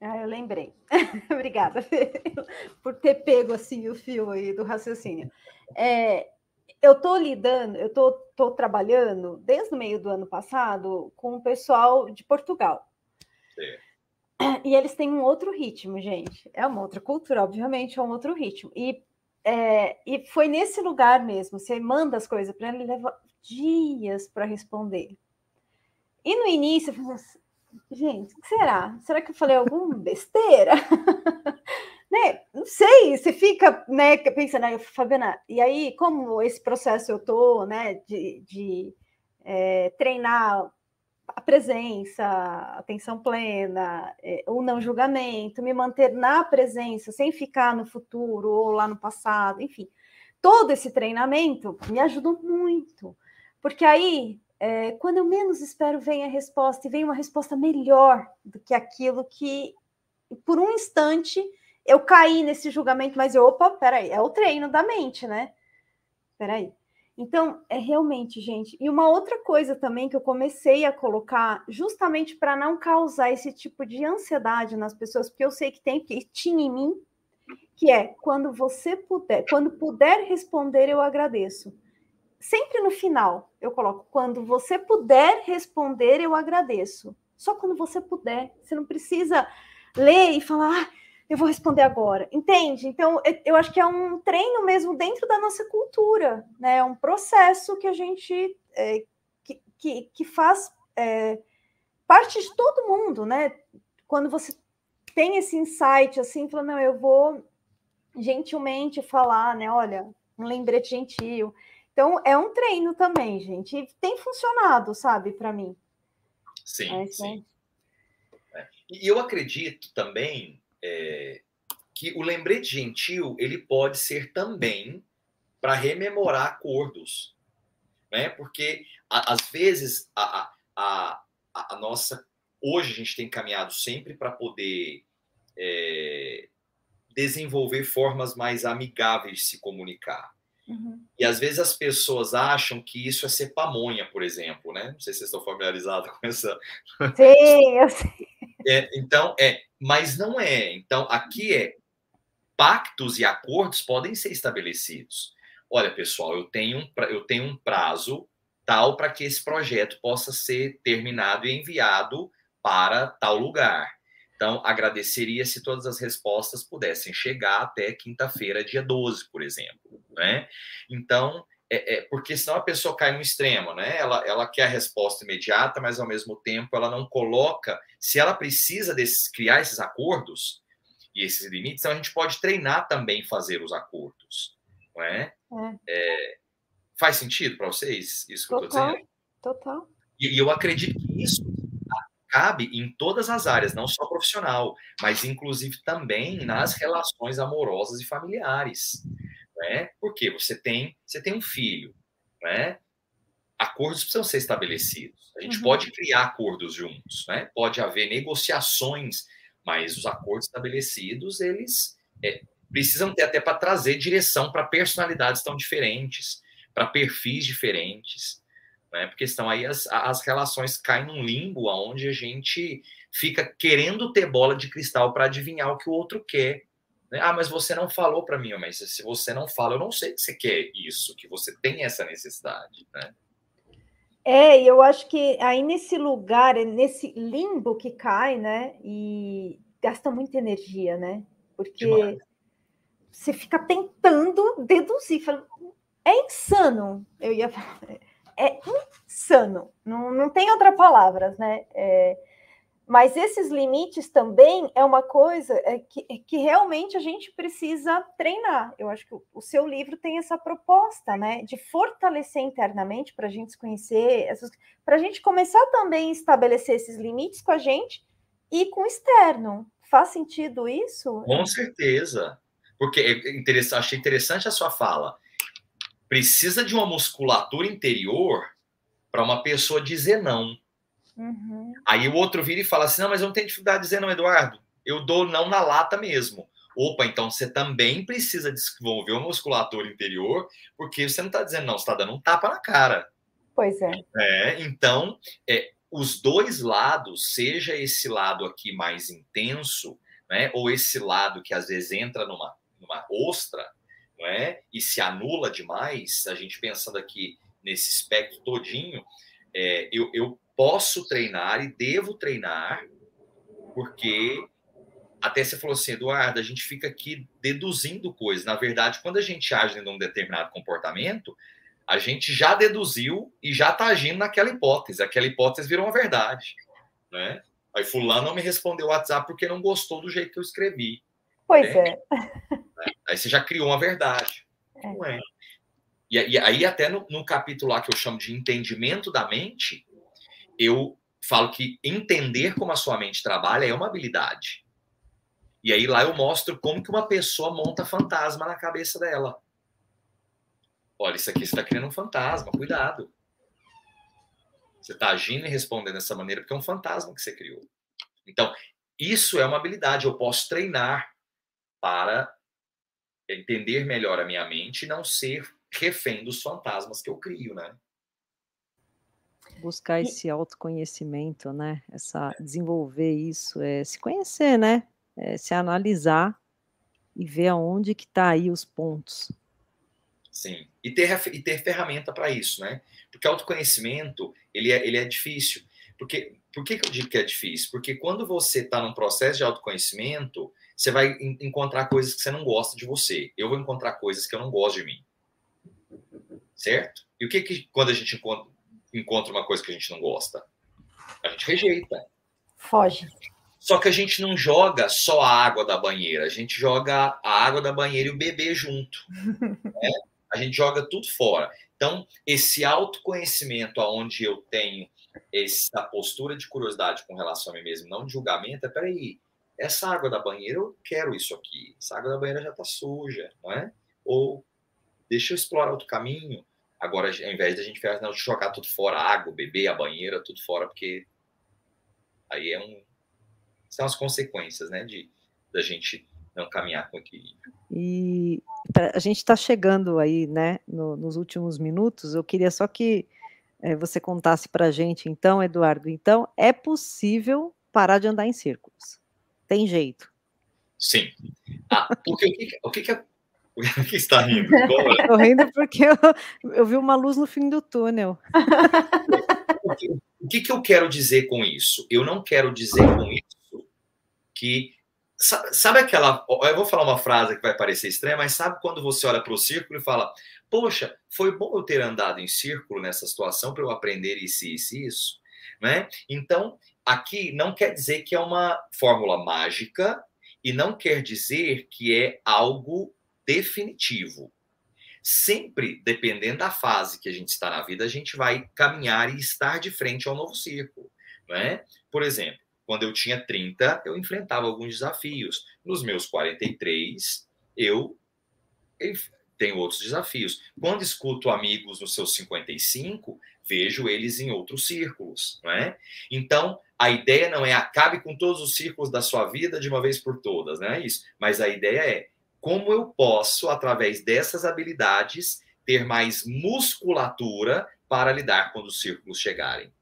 Ah, eu lembrei. [LAUGHS] Obrigada [LAUGHS] por ter pego assim o fio aí do raciocínio. É, eu estou lidando, eu estou trabalhando desde o meio do ano passado com o pessoal de Portugal. Sim. E eles têm um outro ritmo, gente. É uma outra cultura, obviamente, é um outro ritmo. E, é, e foi nesse lugar mesmo. Você manda as coisas para ele, leva dias para responder. E no início, eu falei assim, gente, o que será? Será que eu falei alguma [LAUGHS] besteira? [LAUGHS] né? Não sei, você fica, né, pensando, aí, Fabiana, e aí, como esse processo eu tô, né, de, de é, treinar a presença, atenção plena, é, o não julgamento, me manter na presença, sem ficar no futuro ou lá no passado, enfim, todo esse treinamento me ajudou muito, porque aí é, quando eu menos espero, vem a resposta, e vem uma resposta melhor do que aquilo que, por um instante, eu caí nesse julgamento, mas eu, opa, peraí, é o treino da mente, né? Peraí. Então, é realmente, gente. E uma outra coisa também que eu comecei a colocar, justamente para não causar esse tipo de ansiedade nas pessoas, porque eu sei que tem, que tinha em mim, que é quando você puder, quando puder responder, eu agradeço sempre no final eu coloco quando você puder responder, eu agradeço. Só quando você puder. Você não precisa ler e falar, ah, eu vou responder agora. Entende? Então, eu acho que é um treino mesmo dentro da nossa cultura, né? É um processo que a gente é, que, que, que, faz é, parte de todo mundo, né? Quando você tem esse insight assim, fala, não, eu vou gentilmente falar, né? Olha, um lembrete gentil então, é um treino também, gente. E tem funcionado, sabe, para mim. Sim, é, sim. É. E eu acredito também é, que o lembrete gentil ele pode ser também para rememorar acordos, né? Porque a, às vezes a, a, a, nossa hoje a gente tem caminhado sempre para poder é, desenvolver formas mais amigáveis de se comunicar. Uhum. E às vezes as pessoas acham que isso é ser pamonha, por exemplo, né? Não sei se vocês estão familiarizados com essa. Sim, eu sei. [LAUGHS] É, então, é, mas não é. Então, aqui é pactos e acordos podem ser estabelecidos. Olha, pessoal, eu tenho um, eu tenho um prazo tal para que esse projeto possa ser terminado e enviado para tal lugar. Então, agradeceria se todas as respostas pudessem chegar até quinta-feira, dia 12, por exemplo. Né? Então, é, é, porque senão a pessoa cai no extremo, né? Ela, ela quer a resposta imediata, mas ao mesmo tempo ela não coloca. Se ela precisa desses, criar esses acordos e esses limites, então a gente pode treinar também fazer os acordos. Não é? é. é faz sentido para vocês isso que total, eu estou dizendo? Total. E, e eu acredito que isso cabe em todas as áreas, não só profissional, mas inclusive também nas relações amorosas e familiares, né? Porque você tem, você tem um filho, né? Acordos precisam ser estabelecidos. A gente uhum. pode criar acordos juntos, né? Pode haver negociações, mas os acordos estabelecidos, eles é, precisam ter até para trazer direção para personalidades tão diferentes, para perfis diferentes né? Porque estão aí as, as relações caem num limbo onde a gente fica querendo ter bola de cristal para adivinhar o que o outro quer. Né? Ah, mas você não falou para mim, mas se você não fala, eu não sei que você quer isso, que você tem essa necessidade, né? É, eu acho que aí nesse lugar, nesse limbo que cai, né? E gasta muita energia, né? Porque Demais. você fica tentando deduzir, fala, é insano. Eu ia falar é insano, não, não tem outra palavra, né? É, mas esses limites também é uma coisa é que, é que realmente a gente precisa treinar. Eu acho que o, seu livro tem essa proposta, né? De fortalecer internamente para a gente se conhecer, para a gente começar também a estabelecer esses limites com a gente e com o externo. Faz sentido isso? Com certeza. Porque é achei interessante a sua fala precisa de uma musculatura interior para uma pessoa dizer não. Uhum. Aí o outro vira e fala assim: não, mas eu não tenho dificuldade de dizer não, Eduardo. Eu dou não na lata mesmo. Opa, então você também precisa desenvolver uma musculatura interior, porque você não está dizendo não, você está dando um tapa na cara. Pois é. é então, é, os dois lados, seja esse lado aqui mais intenso, né, ou esse lado que às vezes entra numa, numa ostra, não é? E se anula demais, a gente pensando aqui nesse espectro todinho, é, eu, eu posso treinar e devo treinar, porque até você falou assim, Eduardo, a gente fica aqui deduzindo coisas. Na verdade, quando a gente age em um determinado comportamento, a gente já deduziu e já está agindo naquela hipótese. Aquela hipótese virou uma verdade, né? Aí fulano não me respondeu o WhatsApp porque não gostou do jeito que eu escrevi. Pois né? é. Aí você já criou uma verdade. É. Não é. E, e aí, até no, no, capítulo lá que eu chamo de entendimento da mente, eu falo que entender como a sua mente trabalha é uma habilidade. E aí lá eu mostro como que uma pessoa monta fantasma na cabeça dela. Olha, isso aqui você está criando um fantasma, cuidado. Você está agindo e respondendo dessa maneira porque é um fantasma que você criou. Então, isso é uma habilidade. Eu posso treinar para entender melhor a minha mente e não ser refém dos fantasmas que eu crio, né? Buscar esse autoconhecimento, né? Essa desenvolver isso, é se conhecer, né? É, se analisar e ver aonde que está aí os pontos. Sim, e ter, e ter ferramenta para isso, né? Porque autoconhecimento, ele é, ele é difícil. Porque, por que, que eu digo que é difícil? Porque quando você está num processo de autoconhecimento, você vai encontrar coisas que você não gosta de você. Eu vou encontrar coisas que eu não gosto de mim. Certo? E o que que quando a gente encontra, encontra uma coisa que a gente não gosta? A gente rejeita. Foge. Só que a gente não joga só a água da banheira, a gente joga a água da banheira e o bebê junto. [LAUGHS] Né? A gente joga tudo fora. Então, esse autoconhecimento aonde eu tenho essa postura de curiosidade com relação a mim mesmo, não de julgamento, é peraí, essa água da banheira, eu quero isso aqui. Essa água da banheira já está suja, não é? Ou deixa eu explorar outro caminho. Agora, ao invés de a gente não, jogar tudo fora, a água, beber, a banheira, tudo fora, porque aí é um. São as consequências, né, de da gente não caminhar com equilíbrio. E a gente está chegando aí, né, no, nos últimos minutos. Eu queria só que é, você contasse para a gente, então, Eduardo. Então, é possível parar de andar em círculos? Tem jeito. Sim. Ah, porque o que, o que, que, é, o que está rindo? Estou rindo porque eu, eu, vi uma luz no fim do túnel. O que, que eu quero dizer com isso? Eu não quero dizer com isso que. Sabe aquela. Eu vou falar uma frase que vai parecer estranha, mas sabe quando você olha para o círculo e fala: Poxa, foi bom eu ter andado em círculo nessa situação para eu aprender isso, isso e isso? Né? Então, aqui não quer dizer que é uma fórmula mágica e não quer dizer que é algo definitivo. Sempre, dependendo da fase que a gente está na vida, a gente vai caminhar e estar de frente ao novo círculo. Não é? Por exemplo, quando eu tinha 30, eu enfrentava alguns desafios. Nos meus 43, eu tenho outros desafios. Quando escuto amigos nos seus 55, vejo eles em outros círculos, não é? Então, a ideia não é acabe com todos os círculos da sua vida de uma vez por todas, não é isso. Mas a ideia é como eu posso, através dessas habilidades, ter mais musculatura para lidar quando os círculos chegarem.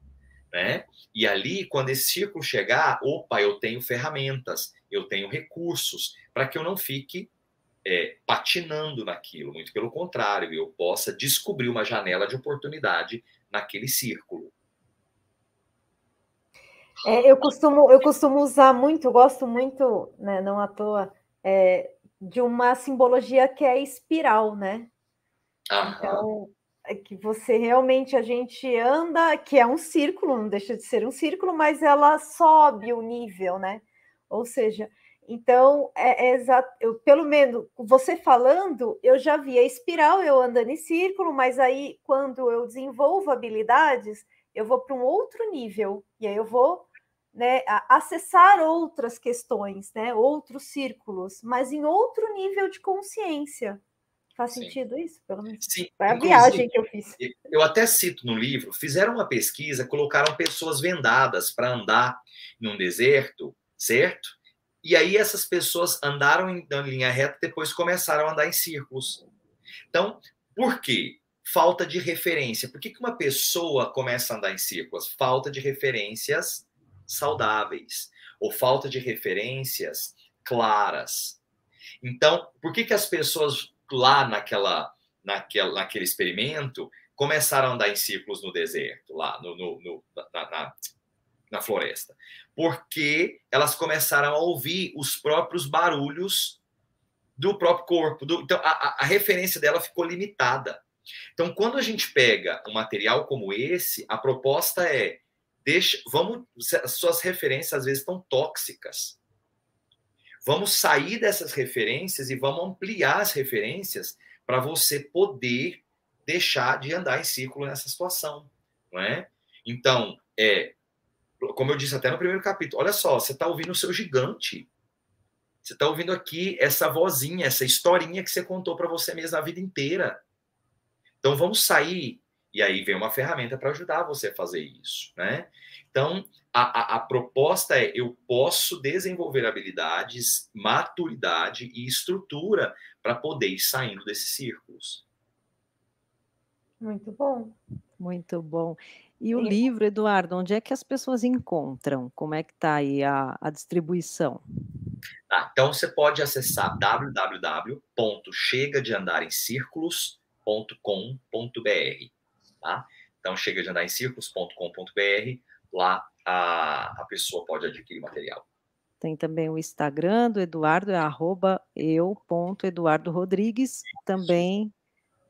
Né? E ali, quando esse círculo chegar, opa, eu tenho ferramentas, eu tenho recursos para que eu não fique é, patinando naquilo. Muito pelo contrário, eu possa descobrir uma janela de oportunidade naquele círculo. É, eu, costumo, eu costumo usar muito, gosto muito, né, não à toa, é, de uma simbologia que é espiral, né? Aham. Então, é que você realmente, a gente anda, que é um círculo, não deixa de ser um círculo, mas ela sobe o nível, né? Ou seja, então, é, é exato, eu, pelo menos você falando, eu já vi a espiral, eu andando em círculo, mas aí quando eu desenvolvo habilidades, eu vou para um outro nível, e aí eu vou né, acessar outras questões, né, outros círculos, mas em outro nível de consciência. Faz Sim. sentido isso? Pelo menos. Sim. Foi a viagem que eu fiz. Eu até cito no livro, fizeram uma pesquisa, colocaram pessoas vendadas para andar num deserto, certo? E aí essas pessoas andaram em linha reta, depois começaram a andar em círculos. Então, por quê? falta de referência. Por que, que uma pessoa começa a andar em círculos? Falta de referências saudáveis ou falta de referências claras. Então, por que, que as pessoas lá naquela, naquela, naquele experimento começaram a andar em círculos no deserto, lá no, no, no na, na, na floresta? Porque elas começaram a ouvir os próprios barulhos do próprio corpo. Do, então, a, a, referência dela ficou limitada. Então, quando a gente pega um material como esse, a proposta é deixa, vamos, suas referências às vezes estão tóxicas. Vamos sair dessas referências e vamos ampliar as referências para você poder deixar de andar em círculo nessa situação, não é? Então, é, como eu disse até no primeiro capítulo, olha só, você está ouvindo o seu gigante. Você está ouvindo aqui essa vozinha, essa historinha que você contou para você mesmo a vida inteira. Então vamos sair e aí vem uma ferramenta para ajudar você a fazer isso, né? Então, a, a, a, proposta é eu posso desenvolver habilidades, maturidade e estrutura para poder ir saindo desses círculos. Muito bom. Muito bom. E o Sim. livro, Eduardo, onde é que as pessoas encontram? Como é que está aí a, a distribuição? Tá, então você pode acessar www.chegadeandarencirculos.com.br tá? Então, chega de andar em círculos.com.br, lá a, a pessoa pode adquirir material. Tem também o Instagram do Eduardo, é arroba eu.eduardo Rodrigues. Também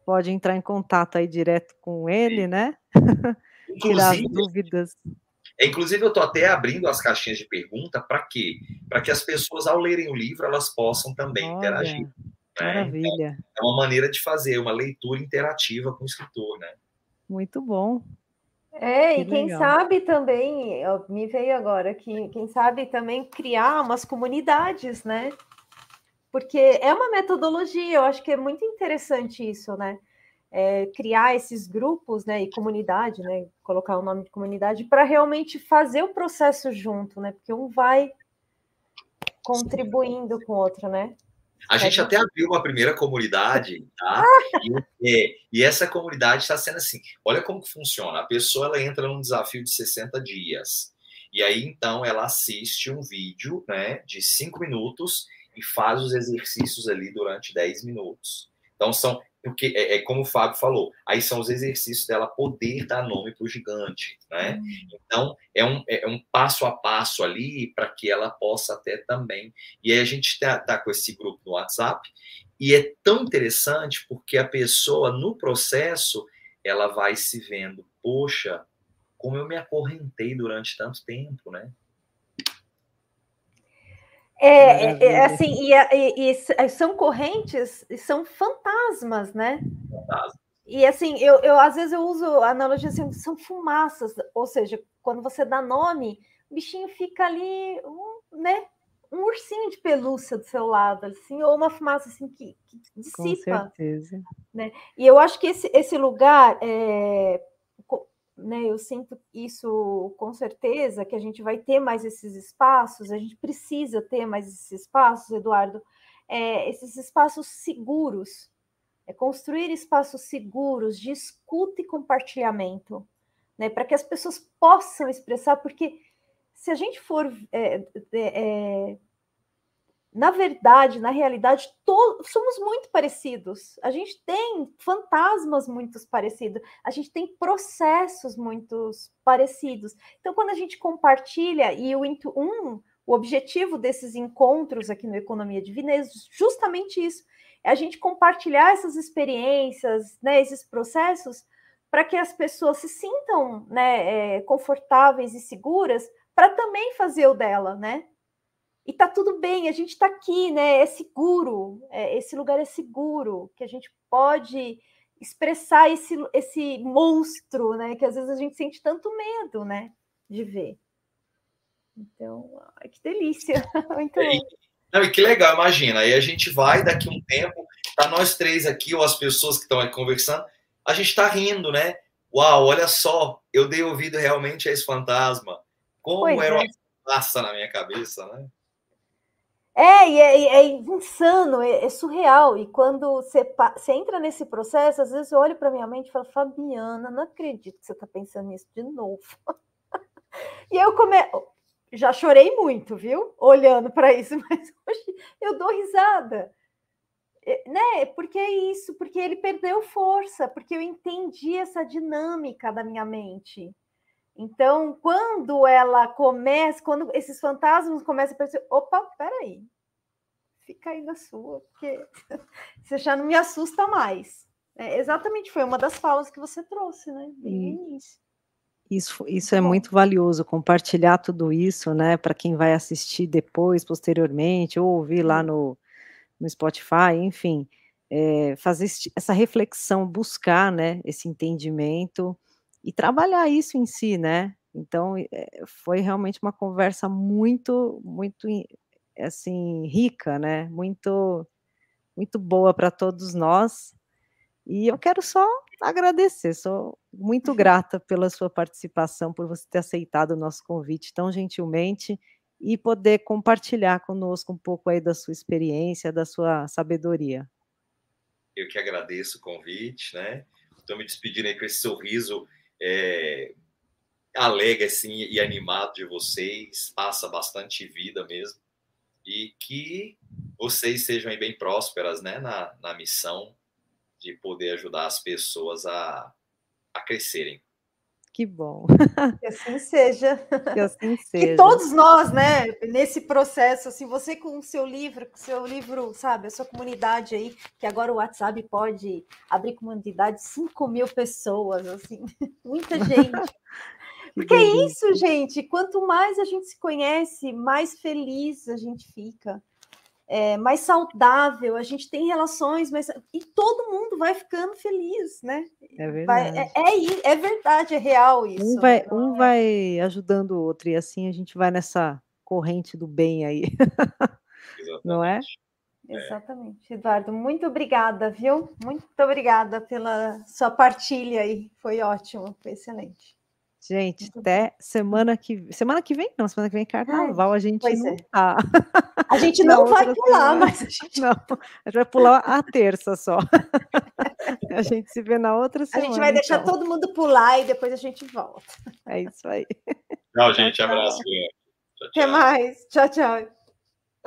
pode entrar em contato aí direto com ele, Sim. né? [LAUGHS] Tirar as dúvidas. É, inclusive, eu estou até abrindo as caixinhas de pergunta para quê? Para que as pessoas, ao lerem o livro, elas possam também Olha, interagir. Né? Maravilha. Então, é uma maneira de fazer uma leitura interativa com o escritor, né? Muito bom. É, que e quem legal. sabe também, me veio agora que quem sabe também criar umas comunidades, né? Porque é uma metodologia, eu acho que é muito interessante isso, né? É, criar esses grupos, né, e comunidade, né, colocar o nome de comunidade para realmente fazer o processo junto, né? Porque um vai contribuindo com o outro, né? A gente até abriu uma primeira comunidade, tá? [LAUGHS] E, e essa comunidade está sendo assim: olha como que funciona. A pessoa ela entra num desafio de 60 dias. E aí, então, ela assiste um vídeo né, de 5 minutos e faz os exercícios ali durante 10 minutos. Então, são porque é, é, como o Fábio falou, aí são os exercícios dela poder dar nome para o gigante, né? Hum. Então é um, é um passo a passo ali para que ela possa até também. E aí a gente está tá com esse grupo no WhatsApp e é tão interessante porque a pessoa no processo ela vai se vendo, poxa, como eu me acorrentei durante tanto tempo, né? É, é, é, assim, e, e, e, são correntes, são fantasmas, né? Fantasma. E assim, eu, eu às vezes eu uso a analogia assim, são fumaças, ou seja, quando você dá nome, o bichinho fica ali, um, né? Um ursinho de pelúcia do seu lado, assim, ou uma fumaça assim que, que dissipa. Com certeza. Né? E eu acho que esse, esse lugar, é, né, eu sinto isso com certeza que a gente vai ter mais esses espaços, a gente precisa ter mais esses espaços, Eduardo, é, esses espaços seguros, é construir espaços seguros de escuta e compartilhamento, né, para que as pessoas possam expressar, porque se a gente for é, é, na verdade, na realidade, somos muito parecidos. A gente tem fantasmas muito parecidos, a gente tem processos muito parecidos. Então, quando a gente compartilha, e o, um, o objetivo desses encontros aqui no Economia Divina é justamente isso: é a gente compartilhar essas experiências, né, esses processos, para que as pessoas se sintam né, é, confortáveis e seguras para também fazer o dela, né? E tá tudo bem, a gente está aqui, né? É seguro, é, esse lugar é seguro, que a gente pode expressar esse, esse monstro, né? Que às vezes a gente sente tanto medo, né? De ver. Então, ai, que delícia. [LAUGHS] Então... E, não, e que legal, imagina. Aí a gente vai, daqui um tempo, tá nós três aqui, ou as pessoas que estão aí conversando, a gente tá rindo, né? Uau, olha só, eu dei ouvido realmente a esse fantasma. Como pois era é. uma passa na minha cabeça, né? É, e é, é, insano, é, é, surreal. E quando você, você entra nesse processo, às vezes eu olho para minha mente e falo, Fabiana, não acredito que você está pensando nisso de novo. [LAUGHS] e eu come... já chorei muito, viu? Olhando para isso, [LAUGHS] mas hoje eu dou risada. É, né? Porque é isso, porque ele perdeu força, porque eu entendi essa dinâmica da minha mente. Então, quando ela começa, quando esses fantasmas começam a aparecer, opa, peraí, fica aí na sua, porque [LAUGHS] você já não me assusta mais. É, exatamente, foi uma das falas que você trouxe, né? Isso, isso é muito valioso, compartilhar tudo isso, né, para quem vai assistir depois, posteriormente, ou ouvir lá no, no Spotify, enfim, é, fazer essa reflexão, buscar, né, esse entendimento, e trabalhar isso em si, né? Então, eh, foi realmente uma conversa muito, muito, assim, rica, né? Muito, muito boa para todos nós. E eu quero só agradecer, sou muito grata pela sua participação, por você ter aceitado o nosso convite tão gentilmente e poder compartilhar conosco um pouco aí da sua experiência, da sua sabedoria. Eu que agradeço o convite, né? Estou me despedindo aí com esse sorriso é, alegre assim, e animado de vocês, passa bastante vida mesmo, e que vocês sejam bem prósperas né, na, na missão de poder ajudar as pessoas a, a crescerem. Que bom. Que assim seja. [LAUGHS] Que assim [LAUGHS] seja. Que todos nós, né, nesse processo, assim, você com o seu livro, com o seu livro, sabe, a sua comunidade aí, que agora o WhatsApp pode abrir comunidade, 5 mil pessoas, assim, [LAUGHS] muita gente. Porque é isso, gente. Quanto mais a gente se conhece, mais feliz a gente fica é, mais saudável, a gente tem relações, mas e todo mundo vai ficando feliz, né? É verdade. Vai, é, é, é, verdade, é real isso. Um vai, um é? vai ajudando o outro, e assim a gente vai nessa corrente do bem aí. [LAUGHS] Não é? Exatamente. Eduardo, muito obrigada, viu? Muito obrigada pela sua partilha aí. Foi ótimo, foi excelente. Gente, até semana que semana que vem, não, semana que vem é carnaval, a gente não é. tá. A gente [LAUGHS] não vai pular, semana. mas a gente... não, a gente vai pular a terça só. [LAUGHS] a gente se vê na outra semana. A gente vai deixar então. todo mundo pular e depois a gente volta. É isso aí. Tchau, gente, abraço. Tchau, tchau. Até mais. Tchau, tchau.